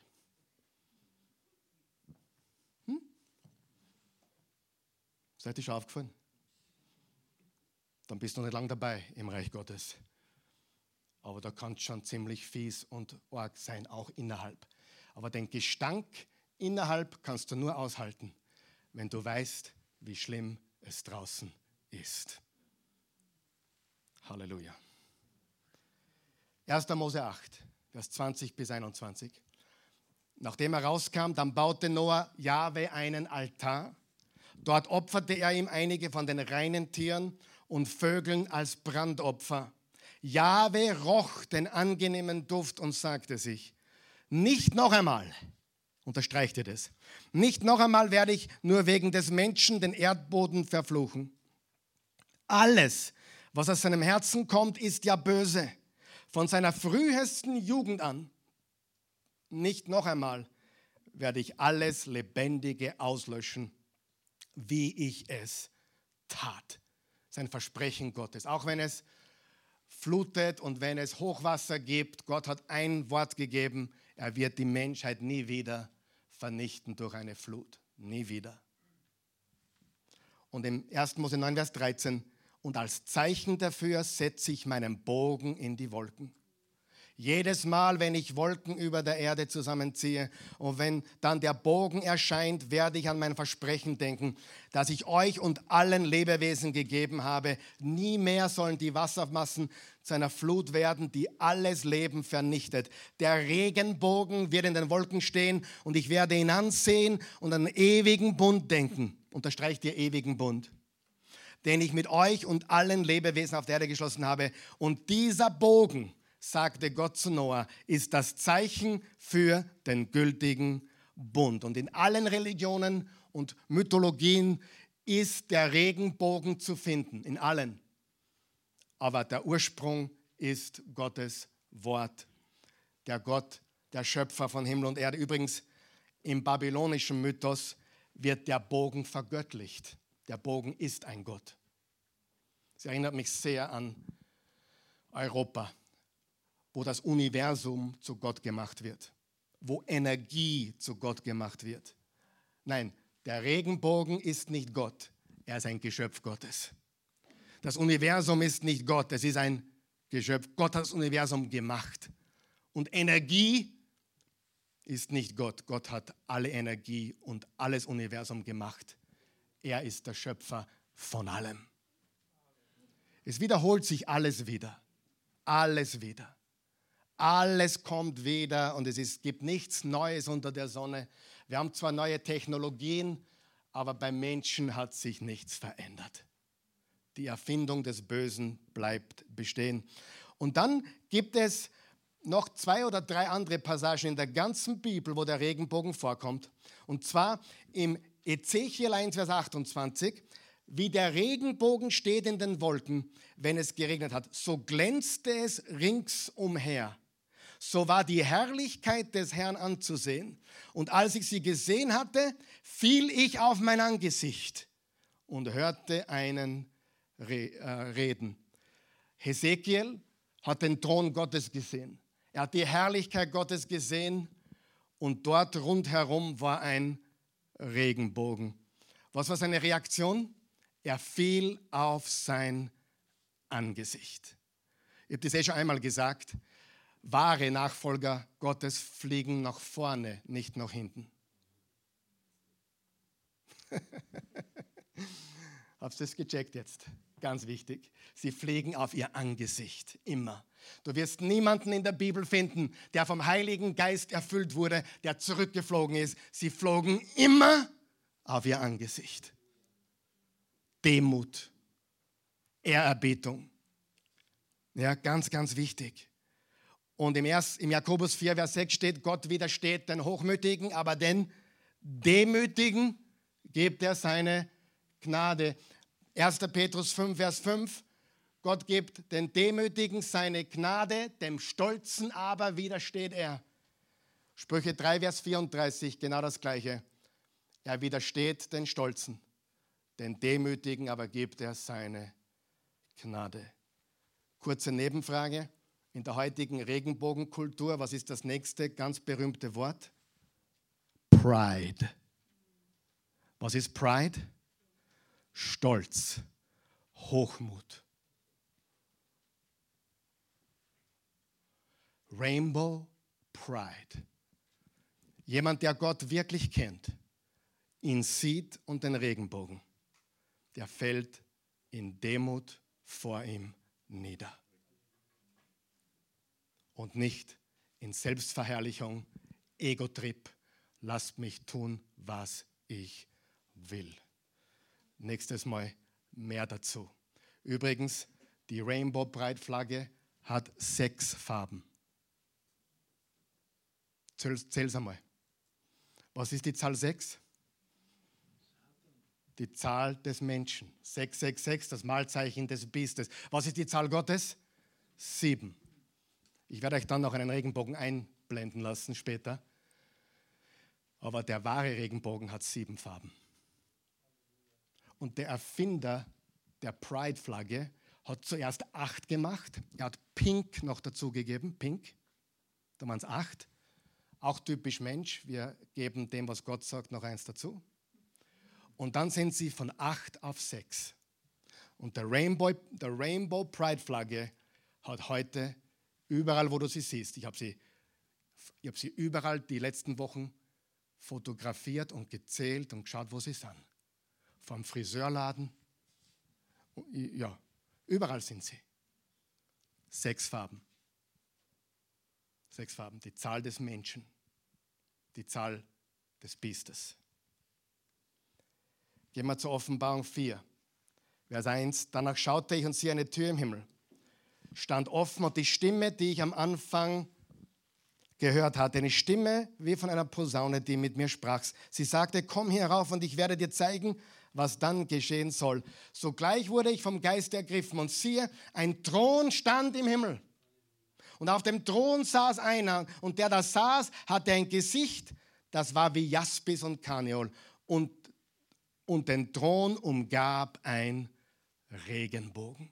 Speaker 1: Seid ihr schon aufgefallen? Dann bist du nicht lang dabei im Reich Gottes. Aber da kann es schon ziemlich fies und arg sein, auch innerhalb. Aber den Gestank innerhalb kannst du nur aushalten, wenn du weißt, wie schlimm es draußen ist. Halleluja. 1. Mose 8, Vers 20 bis 21. Nachdem er rauskam, dann baute Noah Jahwe einen Altar. Dort opferte er ihm einige von den reinen Tieren und Vögeln als Brandopfer. Jahwe roch den angenehmen Duft und sagte sich, nicht noch einmal, unterstreicht ihr das, nicht noch einmal werde ich nur wegen des Menschen den Erdboden verfluchen. Alles, was aus seinem Herzen kommt, ist ja böse. Von seiner frühesten Jugend an. Nicht noch einmal werde ich alles Lebendige auslöschen, wie ich es tat. Sein Versprechen Gottes. Auch wenn es flutet und wenn es Hochwasser gibt, Gott hat ein Wort gegeben, er wird die Menschheit nie wieder vernichten durch eine Flut. Nie wieder. Und im 1. Mose 9, Vers 13 und als Zeichen dafür setze ich meinen Bogen in die Wolken. Jedes Mal, wenn ich Wolken über der Erde zusammenziehe und wenn dann der Bogen erscheint, werde ich an mein Versprechen denken, das ich euch und allen Lebewesen gegeben habe. Nie mehr sollen die Wassermassen zu einer Flut werden, die alles Leben vernichtet. Der Regenbogen wird in den Wolken stehen und ich werde ihn ansehen und an den ewigen Bund denken. Unterstreicht ihr ewigen Bund den ich mit euch und allen Lebewesen auf der Erde geschlossen habe. Und dieser Bogen, sagte Gott zu Noah, ist das Zeichen für den gültigen Bund. Und in allen Religionen und Mythologien ist der Regenbogen zu finden, in allen. Aber der Ursprung ist Gottes Wort. Der Gott, der Schöpfer von Himmel und Erde. Übrigens, im babylonischen Mythos wird der Bogen vergöttlicht. Der Bogen ist ein Gott. Es erinnert mich sehr an Europa, wo das Universum zu Gott gemacht wird, wo Energie zu Gott gemacht wird. Nein, der Regenbogen ist nicht Gott, er ist ein Geschöpf Gottes. Das Universum ist nicht Gott, es ist ein Geschöpf. Gott hat das Universum gemacht. Und Energie ist nicht Gott. Gott hat alle Energie und alles Universum gemacht. Er ist der Schöpfer von allem. Es wiederholt sich alles wieder. Alles wieder. Alles kommt wieder und es ist, gibt nichts Neues unter der Sonne. Wir haben zwar neue Technologien, aber beim Menschen hat sich nichts verändert. Die Erfindung des Bösen bleibt bestehen. Und dann gibt es noch zwei oder drei andere Passagen in der ganzen Bibel, wo der Regenbogen vorkommt. Und zwar im Ezechiel 1, Vers 28, wie der Regenbogen steht in den Wolken, wenn es geregnet hat, so glänzte es ringsumher so war die Herrlichkeit des Herrn anzusehen. Und als ich sie gesehen hatte, fiel ich auf mein Angesicht und hörte einen äh, reden. Hesekiel hat den Thron Gottes gesehen. Er hat die Herrlichkeit Gottes gesehen und dort rundherum war ein Regenbogen. Was war seine Reaktion? Er fiel auf sein Angesicht. Ich habe das eh schon einmal gesagt wahre Nachfolger Gottes fliegen nach vorne, nicht nach hinten. Habt ihr das gecheckt jetzt? Ganz wichtig. Sie fliegen auf ihr Angesicht, immer. Du wirst niemanden in der Bibel finden, der vom Heiligen Geist erfüllt wurde, der zurückgeflogen ist. Sie flogen immer auf ihr Angesicht. Demut, Ehrerbietung. Ja, ganz, ganz wichtig. Und im, Erst, im Jakobus 4, Vers 6 steht, Gott widersteht den Hochmütigen, aber den Demütigen gibt er seine Gnade. 1. Petrus 5, Vers 5, Gott gibt den Demütigen seine Gnade, dem Stolzen aber widersteht er. Sprüche 3, Vers 34, genau das gleiche. Er widersteht den Stolzen, den Demütigen aber gibt er seine Gnade. Kurze Nebenfrage in der heutigen Regenbogenkultur, was ist das nächste ganz berühmte Wort? Pride. Was ist Pride? Stolz, Hochmut. Rainbow Pride. Jemand, der Gott wirklich kennt, ihn sieht und den Regenbogen, der fällt in Demut vor ihm nieder und nicht in Selbstverherrlichung, Ego-Trip. Lasst mich tun, was ich will. Nächstes Mal mehr dazu. Übrigens, die Rainbow Pride Flagge hat sechs Farben. Zähl's einmal. Was ist die Zahl 6? Die Zahl des Menschen. 666, das Malzeichen des Biestes. Was ist die Zahl Gottes? Sieben. Ich werde euch dann noch einen Regenbogen einblenden lassen später. Aber der wahre Regenbogen hat sieben Farben. Und der Erfinder der Pride-Flagge hat zuerst acht gemacht. Er hat Pink noch dazugegeben. Pink, da waren es acht. Auch typisch Mensch. Wir geben dem, was Gott sagt, noch eins dazu. Und dann sind sie von acht auf sechs. Und der Rainbow, der Rainbow Pride Flagge hat heute Überall, wo du sie siehst. Ich habe sie, hab sie überall die letzten Wochen fotografiert und gezählt und geschaut, wo sie sind. Vom Friseurladen. Ja, überall sind sie. Sechs Farben. Sechs Farben. Die Zahl des Menschen. Die Zahl des Biestes. Gehen wir zur Offenbarung 4. Vers 1. Danach schaute ich und siehe eine Tür im Himmel stand offen und die Stimme, die ich am Anfang gehört hatte, eine Stimme wie von einer Posaune, die mit mir sprach. Sie sagte, komm herauf und ich werde dir zeigen, was dann geschehen soll. Sogleich wurde ich vom Geist ergriffen und siehe, ein Thron stand im Himmel. Und auf dem Thron saß einer und der da saß, hatte ein Gesicht, das war wie Jaspis und Karneol. Und, und den Thron umgab ein Regenbogen.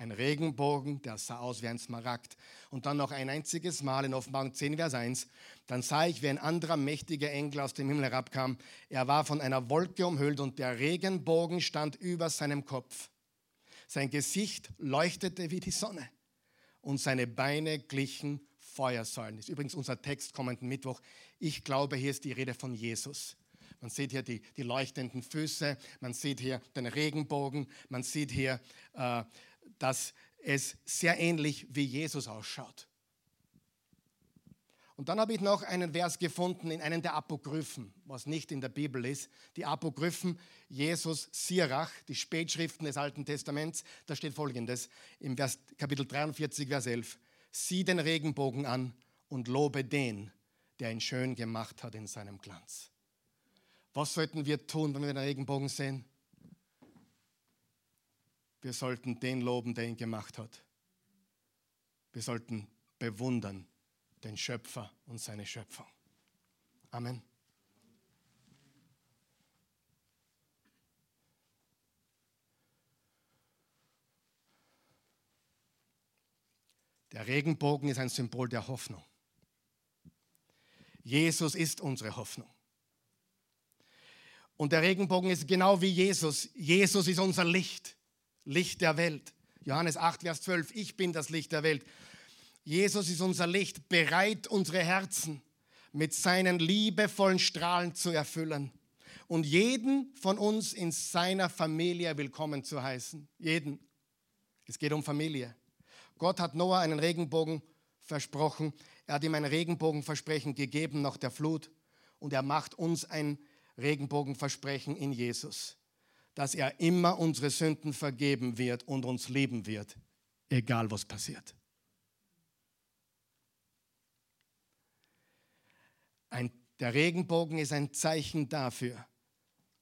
Speaker 1: Ein Regenbogen, der sah aus wie ein Smaragd. Und dann noch ein einziges Mal in Offenbarung 10, Vers 1. Dann sah ich, wie ein anderer mächtiger Engel aus dem Himmel herabkam. Er war von einer Wolke umhüllt und der Regenbogen stand über seinem Kopf. Sein Gesicht leuchtete wie die Sonne und seine Beine glichen Feuersäulen. Das ist übrigens unser Text kommenden Mittwoch. Ich glaube, hier ist die Rede von Jesus. Man sieht hier die, die leuchtenden Füße, man sieht hier den Regenbogen, man sieht hier äh, dass es sehr ähnlich wie Jesus ausschaut. Und dann habe ich noch einen Vers gefunden in einem der Apokryphen, was nicht in der Bibel ist. Die Apokryphen, Jesus Sirach, die Spätschriften des Alten Testaments. Da steht folgendes im Vers, Kapitel 43, Vers 11. Sieh den Regenbogen an und lobe den, der ihn schön gemacht hat in seinem Glanz. Was sollten wir tun, wenn wir den Regenbogen sehen? Wir sollten den loben, der ihn gemacht hat. Wir sollten bewundern den Schöpfer und seine Schöpfung. Amen. Der Regenbogen ist ein Symbol der Hoffnung. Jesus ist unsere Hoffnung. Und der Regenbogen ist genau wie Jesus. Jesus ist unser Licht, Licht der Welt. Johannes 8, Vers 12, ich bin das Licht der Welt. Jesus ist unser Licht, bereit, unsere Herzen mit seinen liebevollen Strahlen zu erfüllen und jeden von uns in seiner Familie willkommen zu heißen. Jeden. Es geht um Familie. Gott hat Noah einen Regenbogen versprochen. Er hat ihm ein Regenbogenversprechen gegeben nach der Flut und er macht uns ein Regenbogenversprechen in Jesus, dass er immer unsere Sünden vergeben wird und uns lieben wird, egal was passiert. Ein, der Regenbogen ist ein Zeichen dafür.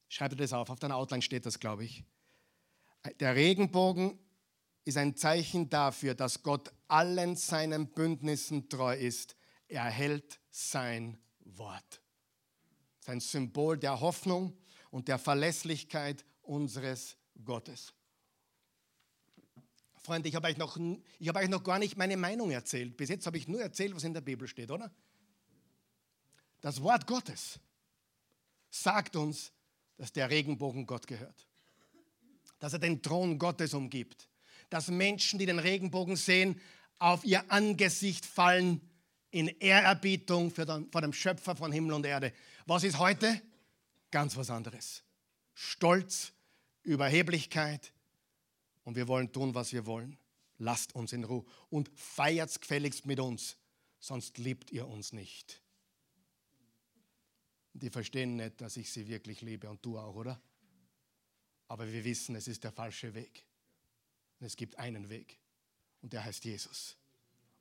Speaker 1: Schreib dir das auf, auf deiner Outline steht das, glaube ich. Der Regenbogen ist ein Zeichen dafür, dass Gott allen seinen Bündnissen treu ist. Er hält sein Wort. Sein Symbol der Hoffnung und der Verlässlichkeit unseres Gottes. Freunde, ich habe euch, noch, hab euch noch gar nicht meine Meinung erzählt. Bis jetzt habe ich nur erzählt, was in der Bibel steht, oder? Das Wort Gottes sagt uns, dass der Regenbogen Gott gehört. Dass er den Thron Gottes umgibt. Dass Menschen, die den Regenbogen sehen, auf ihr Angesicht fallen in Ehrerbietung vor dem Schöpfer von Himmel und Erde. Was ist heute? Ganz was anderes. Stolz, Überheblichkeit und wir wollen tun, was wir wollen. Lasst uns in Ruhe und feiert gefälligst mit uns, sonst liebt ihr uns nicht. Die verstehen nicht, dass ich sie wirklich liebe und du auch, oder? Aber wir wissen, es ist der falsche Weg. Und es gibt einen Weg und der heißt Jesus.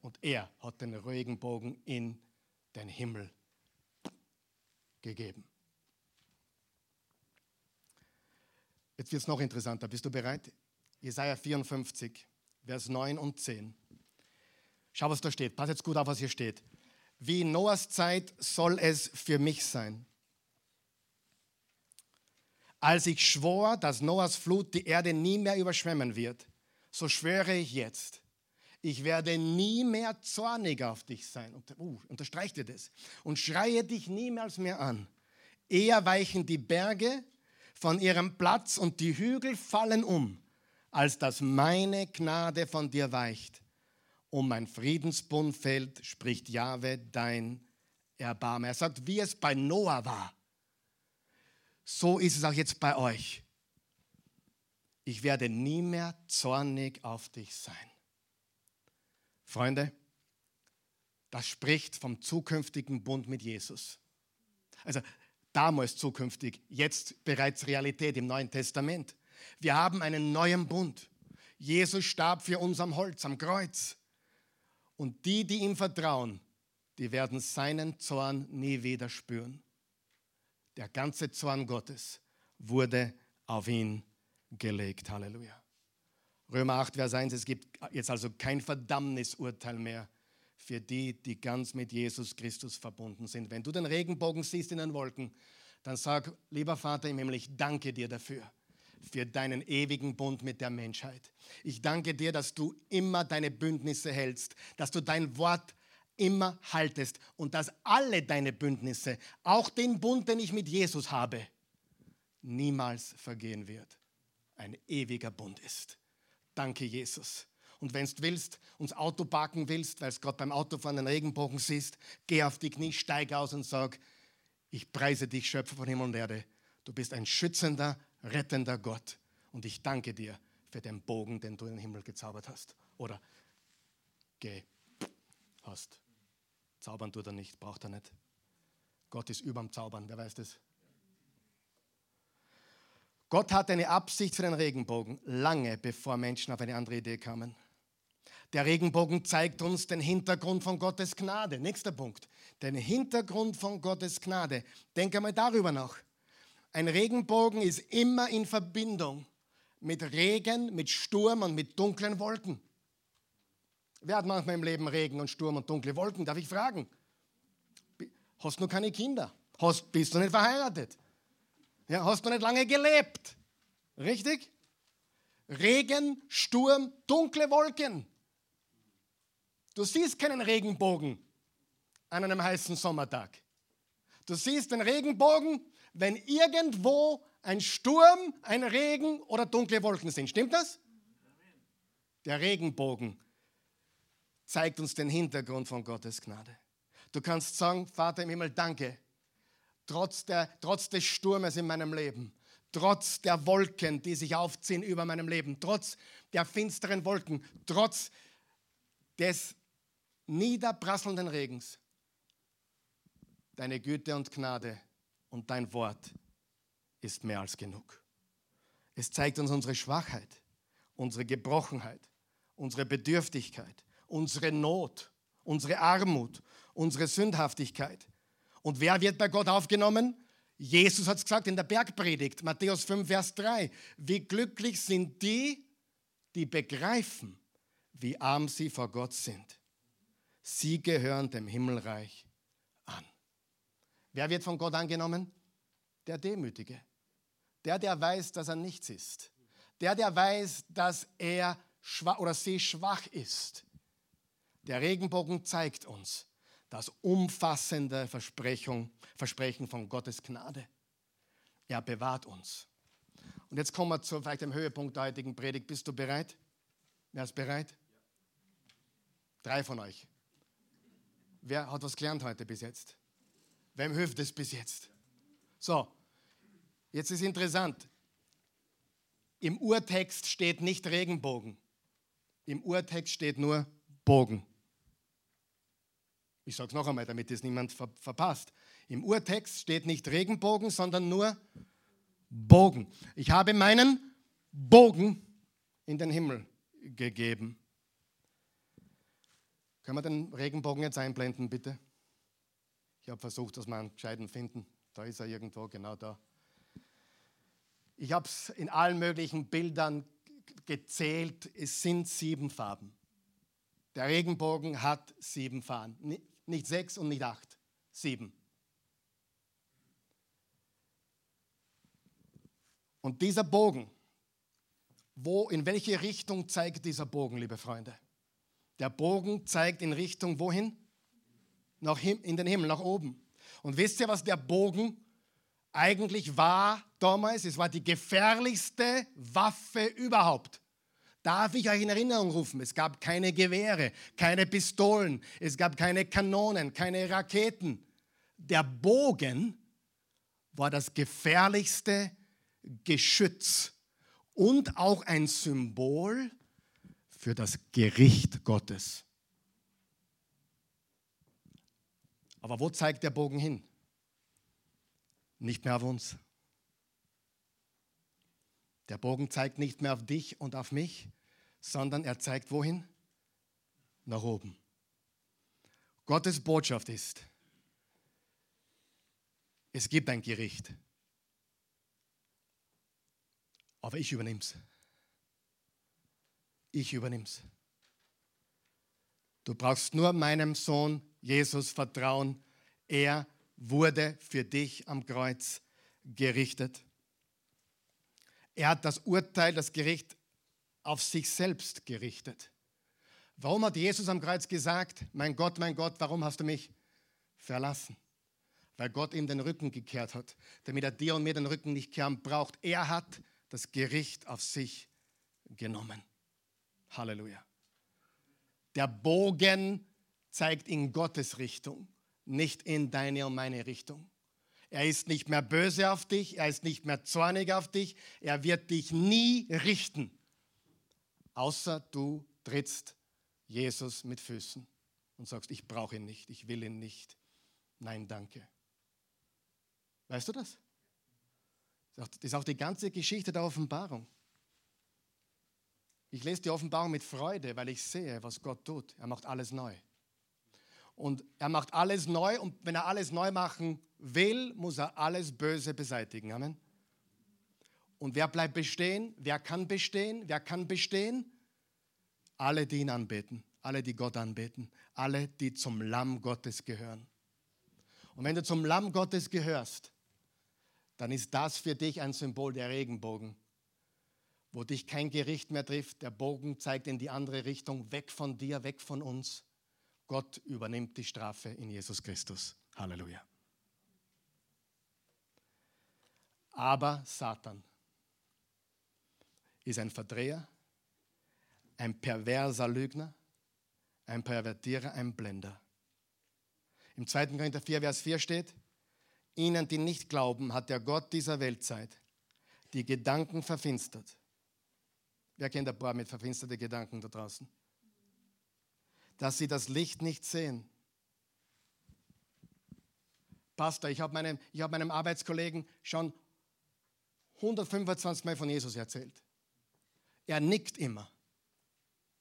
Speaker 1: Und er hat den Regenbogen in den Himmel gegeben. Jetzt wird es noch interessanter. Bist du bereit? Jesaja 54, Vers 9 und 10. Schau, was da steht. Pass jetzt gut auf, was hier steht. Wie in Noahs Zeit soll es für mich sein. Als ich schwor, dass Noahs Flut die Erde nie mehr überschwemmen wird, so schwöre ich jetzt, ich werde nie mehr zornig auf dich sein. Uh, unterstreicht dir das. Und schreie dich niemals mehr an. Eher weichen die Berge von ihrem Platz und die Hügel fallen um, als dass meine Gnade von dir weicht um mein Friedensbund fällt, spricht Jahwe dein Erbarmen. Er sagt, wie es bei Noah war, so ist es auch jetzt bei euch. Ich werde nie mehr zornig auf dich sein. Freunde, das spricht vom zukünftigen Bund mit Jesus. Also damals zukünftig, jetzt bereits Realität im Neuen Testament. Wir haben einen neuen Bund. Jesus starb für uns am Holz, am Kreuz. Und die, die ihm vertrauen, die werden seinen Zorn nie wieder spüren. Der ganze Zorn Gottes wurde auf ihn gelegt. Halleluja. Römer 8, Vers 1, es gibt jetzt also kein Verdammnisurteil mehr für die, die ganz mit Jesus Christus verbunden sind. Wenn du den Regenbogen siehst in den Wolken, dann sag, lieber Vater im Himmel, ich danke dir dafür für deinen ewigen Bund mit der Menschheit. Ich danke dir, dass du immer deine Bündnisse hältst, dass du dein Wort immer haltest und dass alle deine Bündnisse, auch den Bund, den ich mit Jesus habe, niemals vergehen wird. Ein ewiger Bund ist. Danke, Jesus. Und wenn du willst, uns Auto parken willst, weil es gerade beim Autofahren den Regenbogen siehst, geh auf die Knie, steig aus und sag, ich preise dich, Schöpfer von Himmel und Erde. Du bist ein schützender, rettender Gott. Und ich danke dir für den Bogen, den du in den Himmel gezaubert hast. Oder geh, hast Zaubern tut er nicht, braucht er nicht. Gott ist überm Zaubern, wer weiß das? Gott hatte eine Absicht für den Regenbogen, lange bevor Menschen auf eine andere Idee kamen. Der Regenbogen zeigt uns den Hintergrund von Gottes Gnade. Nächster Punkt. Den Hintergrund von Gottes Gnade. Denk einmal darüber nach. Ein Regenbogen ist immer in Verbindung mit Regen, mit Sturm und mit dunklen Wolken. Wer hat manchmal im Leben Regen und Sturm und dunkle Wolken? Darf ich fragen? Hast du keine Kinder? Hast, bist du nicht verheiratet? Ja, hast du nicht lange gelebt? Richtig? Regen, Sturm, dunkle Wolken. Du siehst keinen Regenbogen an einem heißen Sommertag. Du siehst den Regenbogen, wenn irgendwo ein Sturm, ein Regen oder dunkle Wolken sind. Stimmt das? Der Regenbogen zeigt uns den Hintergrund von Gottes Gnade. Du kannst sagen, Vater im Himmel, danke. Trotz, der, trotz des Sturmes in meinem Leben, trotz der Wolken, die sich aufziehen über meinem Leben, trotz der finsteren Wolken, trotz des niederprasselnden Regens, deine Güte und Gnade und dein Wort ist mehr als genug. Es zeigt uns unsere Schwachheit, unsere Gebrochenheit, unsere Bedürftigkeit, unsere Not, unsere Armut, unsere Sündhaftigkeit. Und wer wird bei Gott aufgenommen? Jesus hat es gesagt in der Bergpredigt, Matthäus 5, Vers 3. Wie glücklich sind die, die begreifen, wie arm sie vor Gott sind. Sie gehören dem Himmelreich an. Wer wird von Gott angenommen? Der Demütige. Der, der weiß, dass er nichts ist. Der, der weiß, dass er schwach oder sie schwach ist. Der Regenbogen zeigt uns das umfassende Versprechen, Versprechen von Gottes Gnade. Er bewahrt uns. Und jetzt kommen wir zu vielleicht dem Höhepunkt der heutigen Predigt. Bist du bereit? Wer ist bereit? Drei von euch. Wer hat was gelernt heute bis jetzt? Wem hilft es bis jetzt? So, jetzt ist interessant. Im Urtext steht nicht Regenbogen. Im Urtext steht nur Bogen. Ich sage es noch einmal, damit es niemand ver verpasst. Im Urtext steht nicht Regenbogen, sondern nur Bogen. Ich habe meinen Bogen in den Himmel gegeben. Können wir den Regenbogen jetzt einblenden, bitte? Ich habe versucht, dass wir einen gescheiten finden. Da ist er irgendwo, genau da. Ich habe es in allen möglichen Bildern gezählt. Es sind sieben Farben. Der Regenbogen hat sieben Farben. Nicht sechs und nicht acht, sieben. Und dieser Bogen, wo, in welche Richtung zeigt dieser Bogen, liebe Freunde? Der Bogen zeigt in Richtung wohin? Nach in den Himmel, nach oben. Und wisst ihr, was der Bogen eigentlich war damals? Es war die gefährlichste Waffe überhaupt. Darf ich euch in Erinnerung rufen? Es gab keine Gewehre, keine Pistolen, es gab keine Kanonen, keine Raketen. Der Bogen war das gefährlichste Geschütz und auch ein Symbol für das Gericht Gottes. Aber wo zeigt der Bogen hin? Nicht mehr auf uns. Der Bogen zeigt nicht mehr auf dich und auf mich, sondern er zeigt wohin? Nach oben. Gottes Botschaft ist, es gibt ein Gericht, aber ich übernehme es. Ich übernehme es. Du brauchst nur meinem Sohn Jesus vertrauen. Er wurde für dich am Kreuz gerichtet. Er hat das Urteil, das Gericht auf sich selbst gerichtet. Warum hat Jesus am Kreuz gesagt, mein Gott, mein Gott, warum hast du mich verlassen? Weil Gott ihm den Rücken gekehrt hat, damit er dir und mir den Rücken nicht kehren braucht. Er hat das Gericht auf sich genommen. Halleluja. Der Bogen zeigt in Gottes Richtung, nicht in deine und meine Richtung. Er ist nicht mehr böse auf dich, er ist nicht mehr zornig auf dich, er wird dich nie richten, außer du trittst Jesus mit Füßen. und sagst, ich brauche ihn nicht, ich will ihn nicht. Nein, danke. Weißt du das? Das ist auch die ganze Geschichte der Offenbarung. Ich lese die Offenbarung mit Freude, weil ich sehe, was Gott tut. Er macht alles neu. Und er macht alles neu und wenn er alles neu machen will, muss er alles Böse beseitigen. Amen. Und wer bleibt bestehen? Wer kann bestehen? Wer kann bestehen? Alle, die ihn anbeten, alle, die Gott anbeten, alle, die zum Lamm Gottes gehören. Und wenn du zum Lamm Gottes gehörst, dann ist das für dich ein Symbol der Regenbogen, wo dich kein Gericht mehr trifft. Der Bogen zeigt in die andere Richtung, weg von dir, weg von uns. Gott übernimmt die Strafe in Jesus Christus. Halleluja. Aber Satan ist ein Verdreher, ein perverser Lügner, ein Pervertierer, ein Blender. Im 2. Korinther 4, Vers 4 steht, ihnen, die nicht glauben, hat der Gott dieser Weltzeit die Gedanken verfinstert. Wer kennt ein paar mit verfinsterten Gedanken da draußen? Dass sie das Licht nicht sehen. Pastor, ich habe meinem, hab meinem Arbeitskollegen schon 125 Mal von Jesus erzählt. Er nickt immer.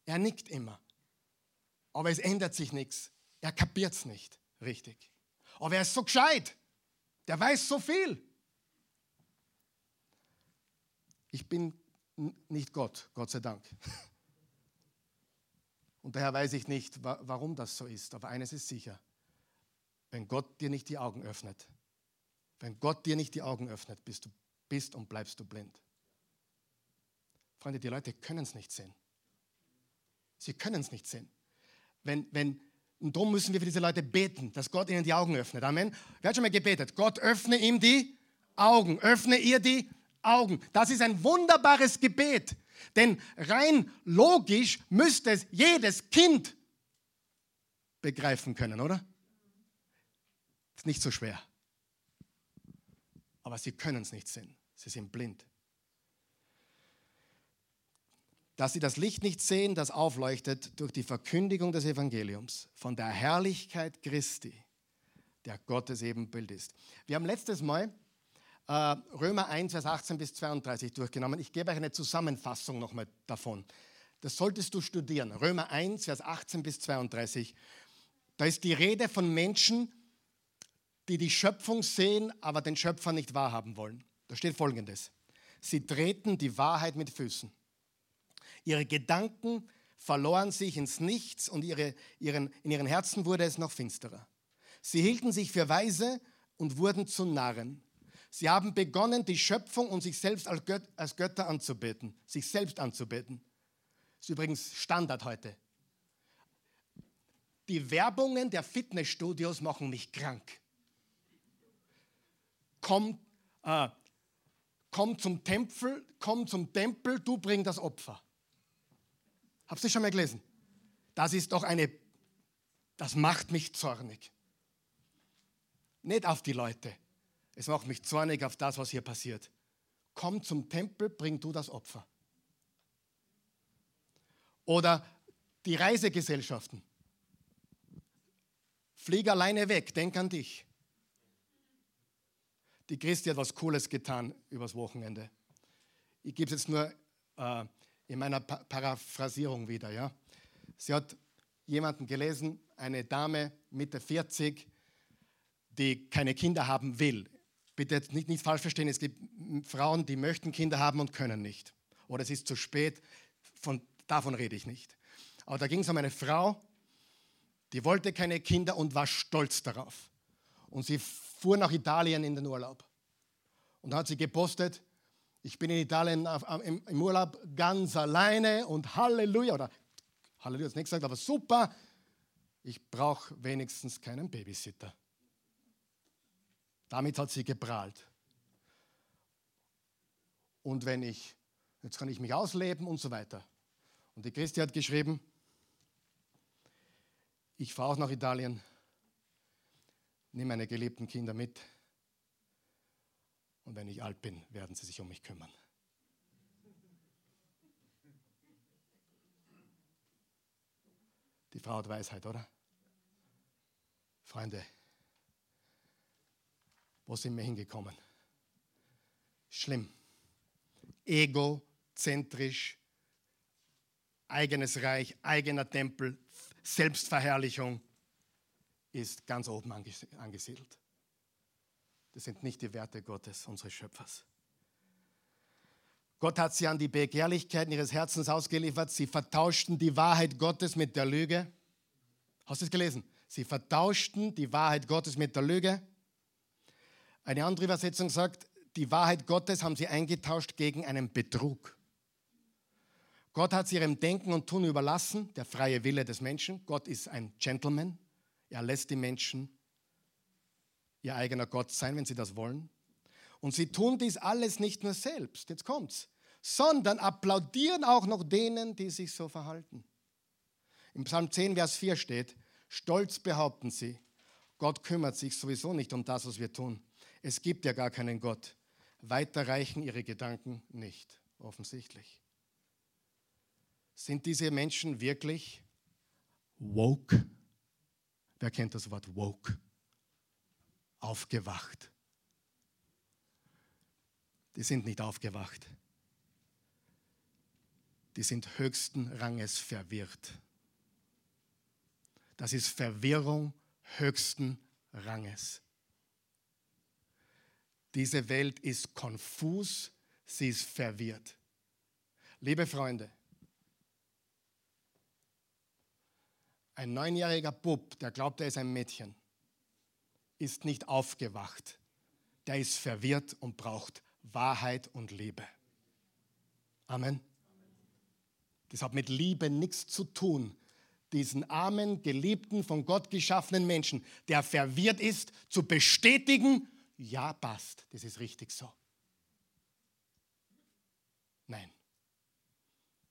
Speaker 1: Er nickt immer. Aber es ändert sich nichts. Er kapiert es nicht richtig. Aber er ist so gescheit. Der weiß so viel. Ich bin nicht Gott, Gott sei Dank. Und daher weiß ich nicht, warum das so ist. Aber eines ist sicher. Wenn Gott dir nicht die Augen öffnet, wenn Gott dir nicht die Augen öffnet, bist du bist und bleibst du blind. Freunde, die Leute können es nicht sehen. Sie können es nicht sehen. Wenn, wenn, und darum müssen wir für diese Leute beten, dass Gott ihnen die Augen öffnet. Amen. Wer hat schon mal gebetet? Gott öffne ihm die Augen. Öffne ihr die Augen. Das ist ein wunderbares Gebet. Denn rein logisch müsste es jedes Kind begreifen können, oder? Ist nicht so schwer. Aber sie können es nicht sehen. Sie sind blind dass sie das Licht nicht sehen, das aufleuchtet durch die Verkündigung des Evangeliums von der Herrlichkeit Christi, der Gottes Ebenbild ist. Wir haben letztes Mal Römer 1, Vers 18 bis 32 durchgenommen. Ich gebe euch eine Zusammenfassung nochmal davon. Das solltest du studieren. Römer 1, Vers 18 bis 32. Da ist die Rede von Menschen, die die Schöpfung sehen, aber den Schöpfer nicht wahrhaben wollen. Da steht folgendes. Sie treten die Wahrheit mit Füßen. Ihre Gedanken verloren sich ins Nichts und ihre, ihren, in ihren Herzen wurde es noch finsterer. Sie hielten sich für weise und wurden zu Narren. Sie haben begonnen, die Schöpfung und sich selbst als, Göt als Götter anzubeten, sich selbst anzubeten. Das ist übrigens Standard heute. Die Werbungen der Fitnessstudios machen mich krank. Komm, äh, komm zum Tempel, komm zum Tempel, du bring das Opfer. Habt ihr schon mal gelesen? Das ist doch eine, das macht mich zornig. Nicht auf die Leute. Es macht mich zornig auf das, was hier passiert. Komm zum Tempel, bring du das Opfer. Oder die Reisegesellschaften. Flieg alleine weg, denk an dich. Die Christi hat was Cooles getan übers Wochenende. Ich gebe es jetzt nur äh, in meiner Paraphrasierung wieder. Ja? Sie hat jemanden gelesen, eine Dame Mitte 40, die keine Kinder haben will. Bitte nicht, nicht falsch verstehen, es gibt Frauen, die möchten Kinder haben und können nicht. Oder es ist zu spät, von, davon rede ich nicht. Aber da ging es um eine Frau, die wollte keine Kinder und war stolz darauf. Und sie fuhr nach Italien in den Urlaub. Und da hat sie gepostet, ich bin in Italien im Urlaub ganz alleine und Halleluja, oder Halleluja ist nicht gesagt, aber super, ich brauche wenigstens keinen Babysitter. Damit hat sie geprahlt. Und wenn ich, jetzt kann ich mich ausleben und so weiter. Und die Christi hat geschrieben, ich fahre auch nach Italien, nehme meine geliebten Kinder mit und wenn ich alt bin, werden sie sich um mich kümmern. Die Frau hat Weisheit, oder? Freunde, wo sind wir hingekommen? Schlimm. Egozentrisch, eigenes Reich, eigener Tempel, Selbstverherrlichung ist ganz oben angesiedelt. Das sind nicht die Werte Gottes, unseres Schöpfers. Gott hat sie an die Begehrlichkeiten ihres Herzens ausgeliefert. Sie vertauschten die Wahrheit Gottes mit der Lüge. Hast du es gelesen? Sie vertauschten die Wahrheit Gottes mit der Lüge. Eine andere Übersetzung sagt, die Wahrheit Gottes haben sie eingetauscht gegen einen Betrug. Gott hat sie ihrem Denken und Tun überlassen, der freie Wille des Menschen. Gott ist ein Gentleman. Er lässt die Menschen ihr eigener Gott sein, wenn sie das wollen. Und sie tun dies alles nicht nur selbst, jetzt kommt's, sondern applaudieren auch noch denen, die sich so verhalten. Im Psalm 10, Vers 4 steht, stolz behaupten sie, Gott kümmert sich sowieso nicht um das, was wir tun. Es gibt ja gar keinen Gott. Weiter reichen ihre Gedanken nicht, offensichtlich. Sind diese Menschen wirklich woke? Wer kennt das Wort woke? Aufgewacht. Die sind nicht aufgewacht. Die sind höchsten Ranges verwirrt. Das ist Verwirrung höchsten Ranges. Diese Welt ist konfus, sie ist verwirrt. Liebe Freunde, ein neunjähriger Bub, der glaubt, er ist ein Mädchen, ist nicht aufgewacht. Der ist verwirrt und braucht Wahrheit und Liebe. Amen. Das hat mit Liebe nichts zu tun. Diesen armen, geliebten, von Gott geschaffenen Menschen, der verwirrt ist, zu bestätigen ja, passt, das ist richtig so. Nein,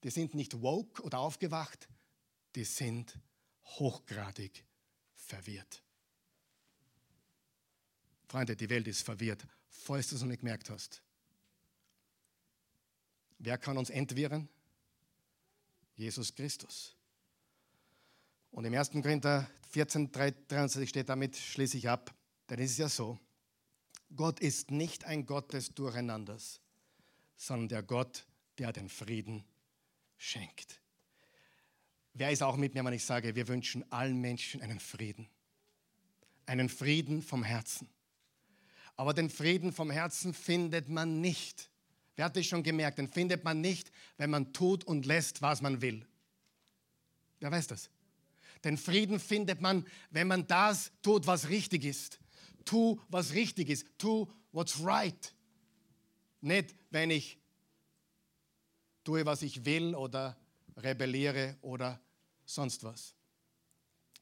Speaker 1: die sind nicht woke oder aufgewacht, die sind hochgradig verwirrt. Freunde, die Welt ist verwirrt, falls du es noch nicht gemerkt hast. Wer kann uns entwirren? Jesus Christus. Und im 1. Korinther 14, 23 steht damit, schließe ich ab, denn es ist ja so, Gott ist nicht ein Gott des Durcheinanders, sondern der Gott, der den Frieden schenkt. Wer ist auch mit mir, wenn ich sage, wir wünschen allen Menschen einen Frieden? Einen Frieden vom Herzen. Aber den Frieden vom Herzen findet man nicht. Wer hat das schon gemerkt? Den findet man nicht, wenn man tut und lässt, was man will. Wer weiß das? Den Frieden findet man, wenn man das tut, was richtig ist tu, was richtig ist. Tu, what's right. Nicht, wenn ich tue, was ich will oder rebelliere oder sonst was.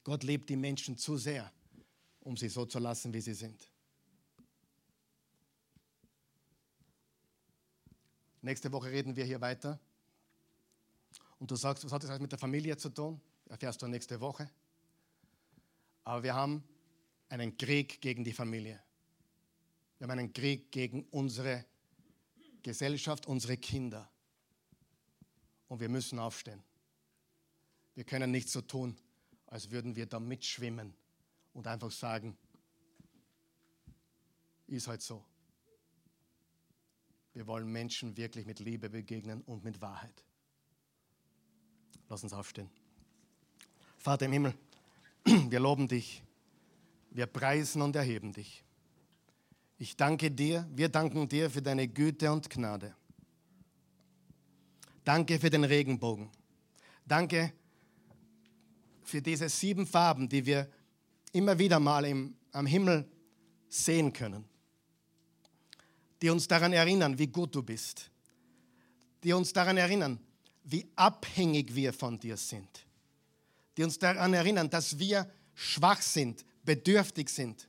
Speaker 1: Gott liebt die Menschen zu sehr, um sie so zu lassen, wie sie sind. Nächste Woche reden wir hier weiter. Und du sagst, was hat das mit der Familie zu tun? Erfährst du nächste Woche. Aber wir haben einen Krieg gegen die Familie. Wir haben einen Krieg gegen unsere Gesellschaft, unsere Kinder. Und wir müssen aufstehen. Wir können nicht so tun, als würden wir da mitschwimmen und einfach sagen, ist halt so. Wir wollen Menschen wirklich mit Liebe begegnen und mit Wahrheit. Lass uns aufstehen. Vater im Himmel, wir loben dich wir preisen und erheben dich. Ich danke dir, wir danken dir für deine Güte und Gnade. Danke für den Regenbogen. Danke für diese sieben Farben, die wir immer wieder mal im, am Himmel sehen können. Die uns daran erinnern, wie gut du bist. Die uns daran erinnern, wie abhängig wir von dir sind. Die uns daran erinnern, dass wir schwach sind, bedürftig sind,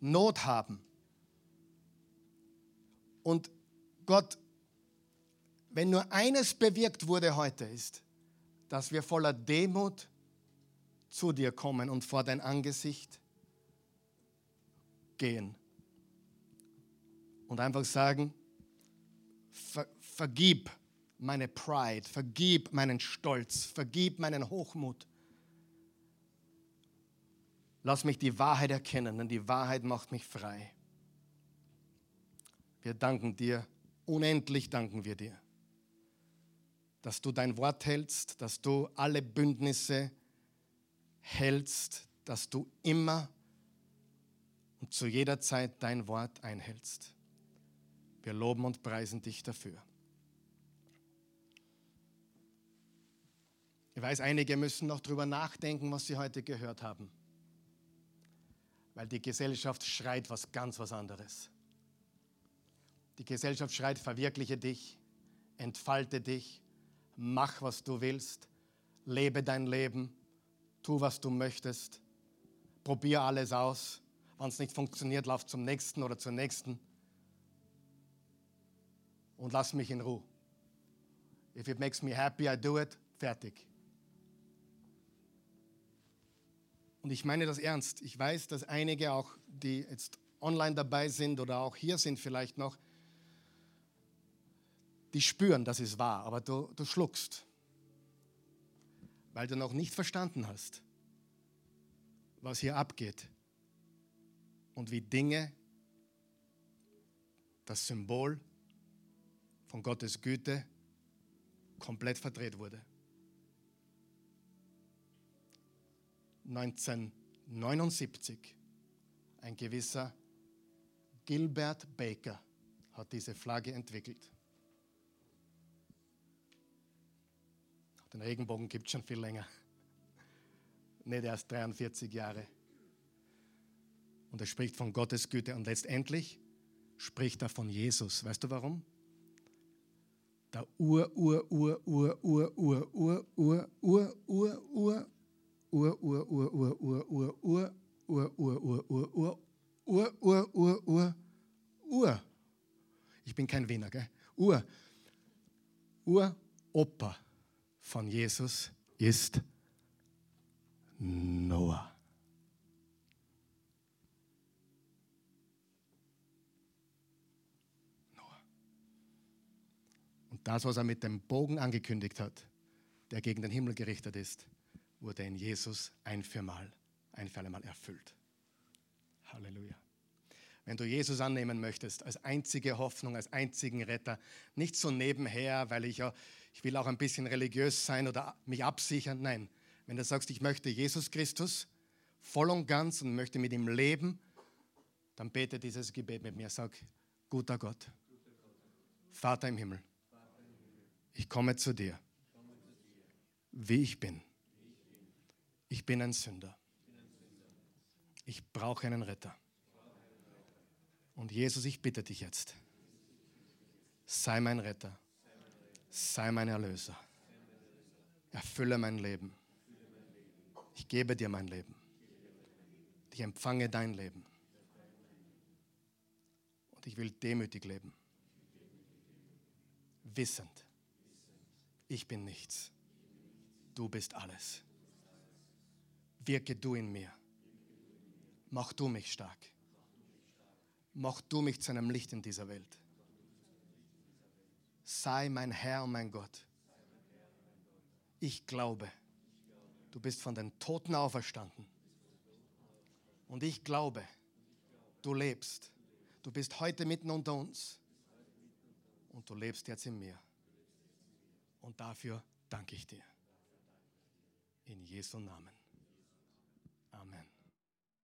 Speaker 1: Not haben. Und Gott, wenn nur eines bewirkt wurde heute, ist, dass wir voller Demut zu dir kommen und vor dein Angesicht gehen. Und einfach sagen, ver vergib meine Pride, vergib meinen Stolz, vergib meinen Hochmut Lass mich die Wahrheit erkennen, denn die Wahrheit macht mich frei. Wir danken dir, unendlich danken wir dir, dass du dein Wort hältst, dass du alle Bündnisse hältst, dass du immer und zu jeder Zeit dein Wort einhältst. Wir loben und preisen dich dafür. Ich weiß, einige müssen noch darüber nachdenken, was sie heute gehört haben, weil die Gesellschaft schreit was ganz was anderes. Die Gesellschaft schreit, verwirkliche dich, entfalte dich, mach, was du willst, lebe dein Leben, tu, was du möchtest, probier alles aus. Wenn es nicht funktioniert, lauf zum nächsten oder zur nächsten und lass mich in Ruhe. If it makes me happy, I do it. Fertig. Und ich meine das ernst. Ich weiß, dass einige auch, die jetzt online dabei sind oder auch hier sind vielleicht noch, die spüren, dass es wahr, aber du, du schluckst, weil du noch nicht verstanden hast, was hier abgeht und wie Dinge, das Symbol von Gottes Güte komplett verdreht wurde. 1979 ein gewisser Gilbert Baker hat diese Flagge entwickelt. Den Regenbogen gibt es schon viel länger. Nicht erst 43 Jahre. Und er spricht von Gottes Güte. Und letztendlich spricht er von Jesus. Weißt du warum? Der Ur, Ur, Ur, Ur, Ur, Ur, Ur, Ur, Ur, Ur, Ur, Ur, Ur, Ur, Ur, Ur, Ur, Ur, Ur, Ur, Ur, Ur, Ur, Ur, Ur, Ur, Ur, Ur. Ich bin kein Wiener, gell? Ur. Uropa von Jesus ist Noah. Noah. Und das, was er mit dem Bogen angekündigt hat, der gegen den Himmel gerichtet ist, wurde in Jesus ein für mal, ein für alle Mal erfüllt. Halleluja. Wenn du Jesus annehmen möchtest als einzige Hoffnung, als einzigen Retter, nicht so nebenher, weil ich ja, ich will auch ein bisschen religiös sein oder mich absichern. Nein, wenn du sagst, ich möchte Jesus Christus voll und ganz und möchte mit ihm leben, dann bete dieses Gebet mit mir. Sag, guter Gott, Vater im Himmel, ich komme zu dir, wie ich bin. Ich bin ein Sünder. Ich brauche einen Retter. Und Jesus, ich bitte dich jetzt, sei mein Retter, sei mein Erlöser. Erfülle mein Leben. Ich gebe dir mein Leben. Ich empfange dein Leben. Und ich will demütig leben. Wissend, ich bin nichts. Du bist alles wirke du in mir. Mach du mich stark. Mach du mich zu einem Licht in dieser Welt. Sei mein Herr und mein Gott. Ich glaube, du bist von den Toten auferstanden. Und ich glaube, du lebst. Du bist heute mitten unter uns. Und du lebst jetzt in mir. Und dafür danke ich dir. In Jesu Namen. Amen.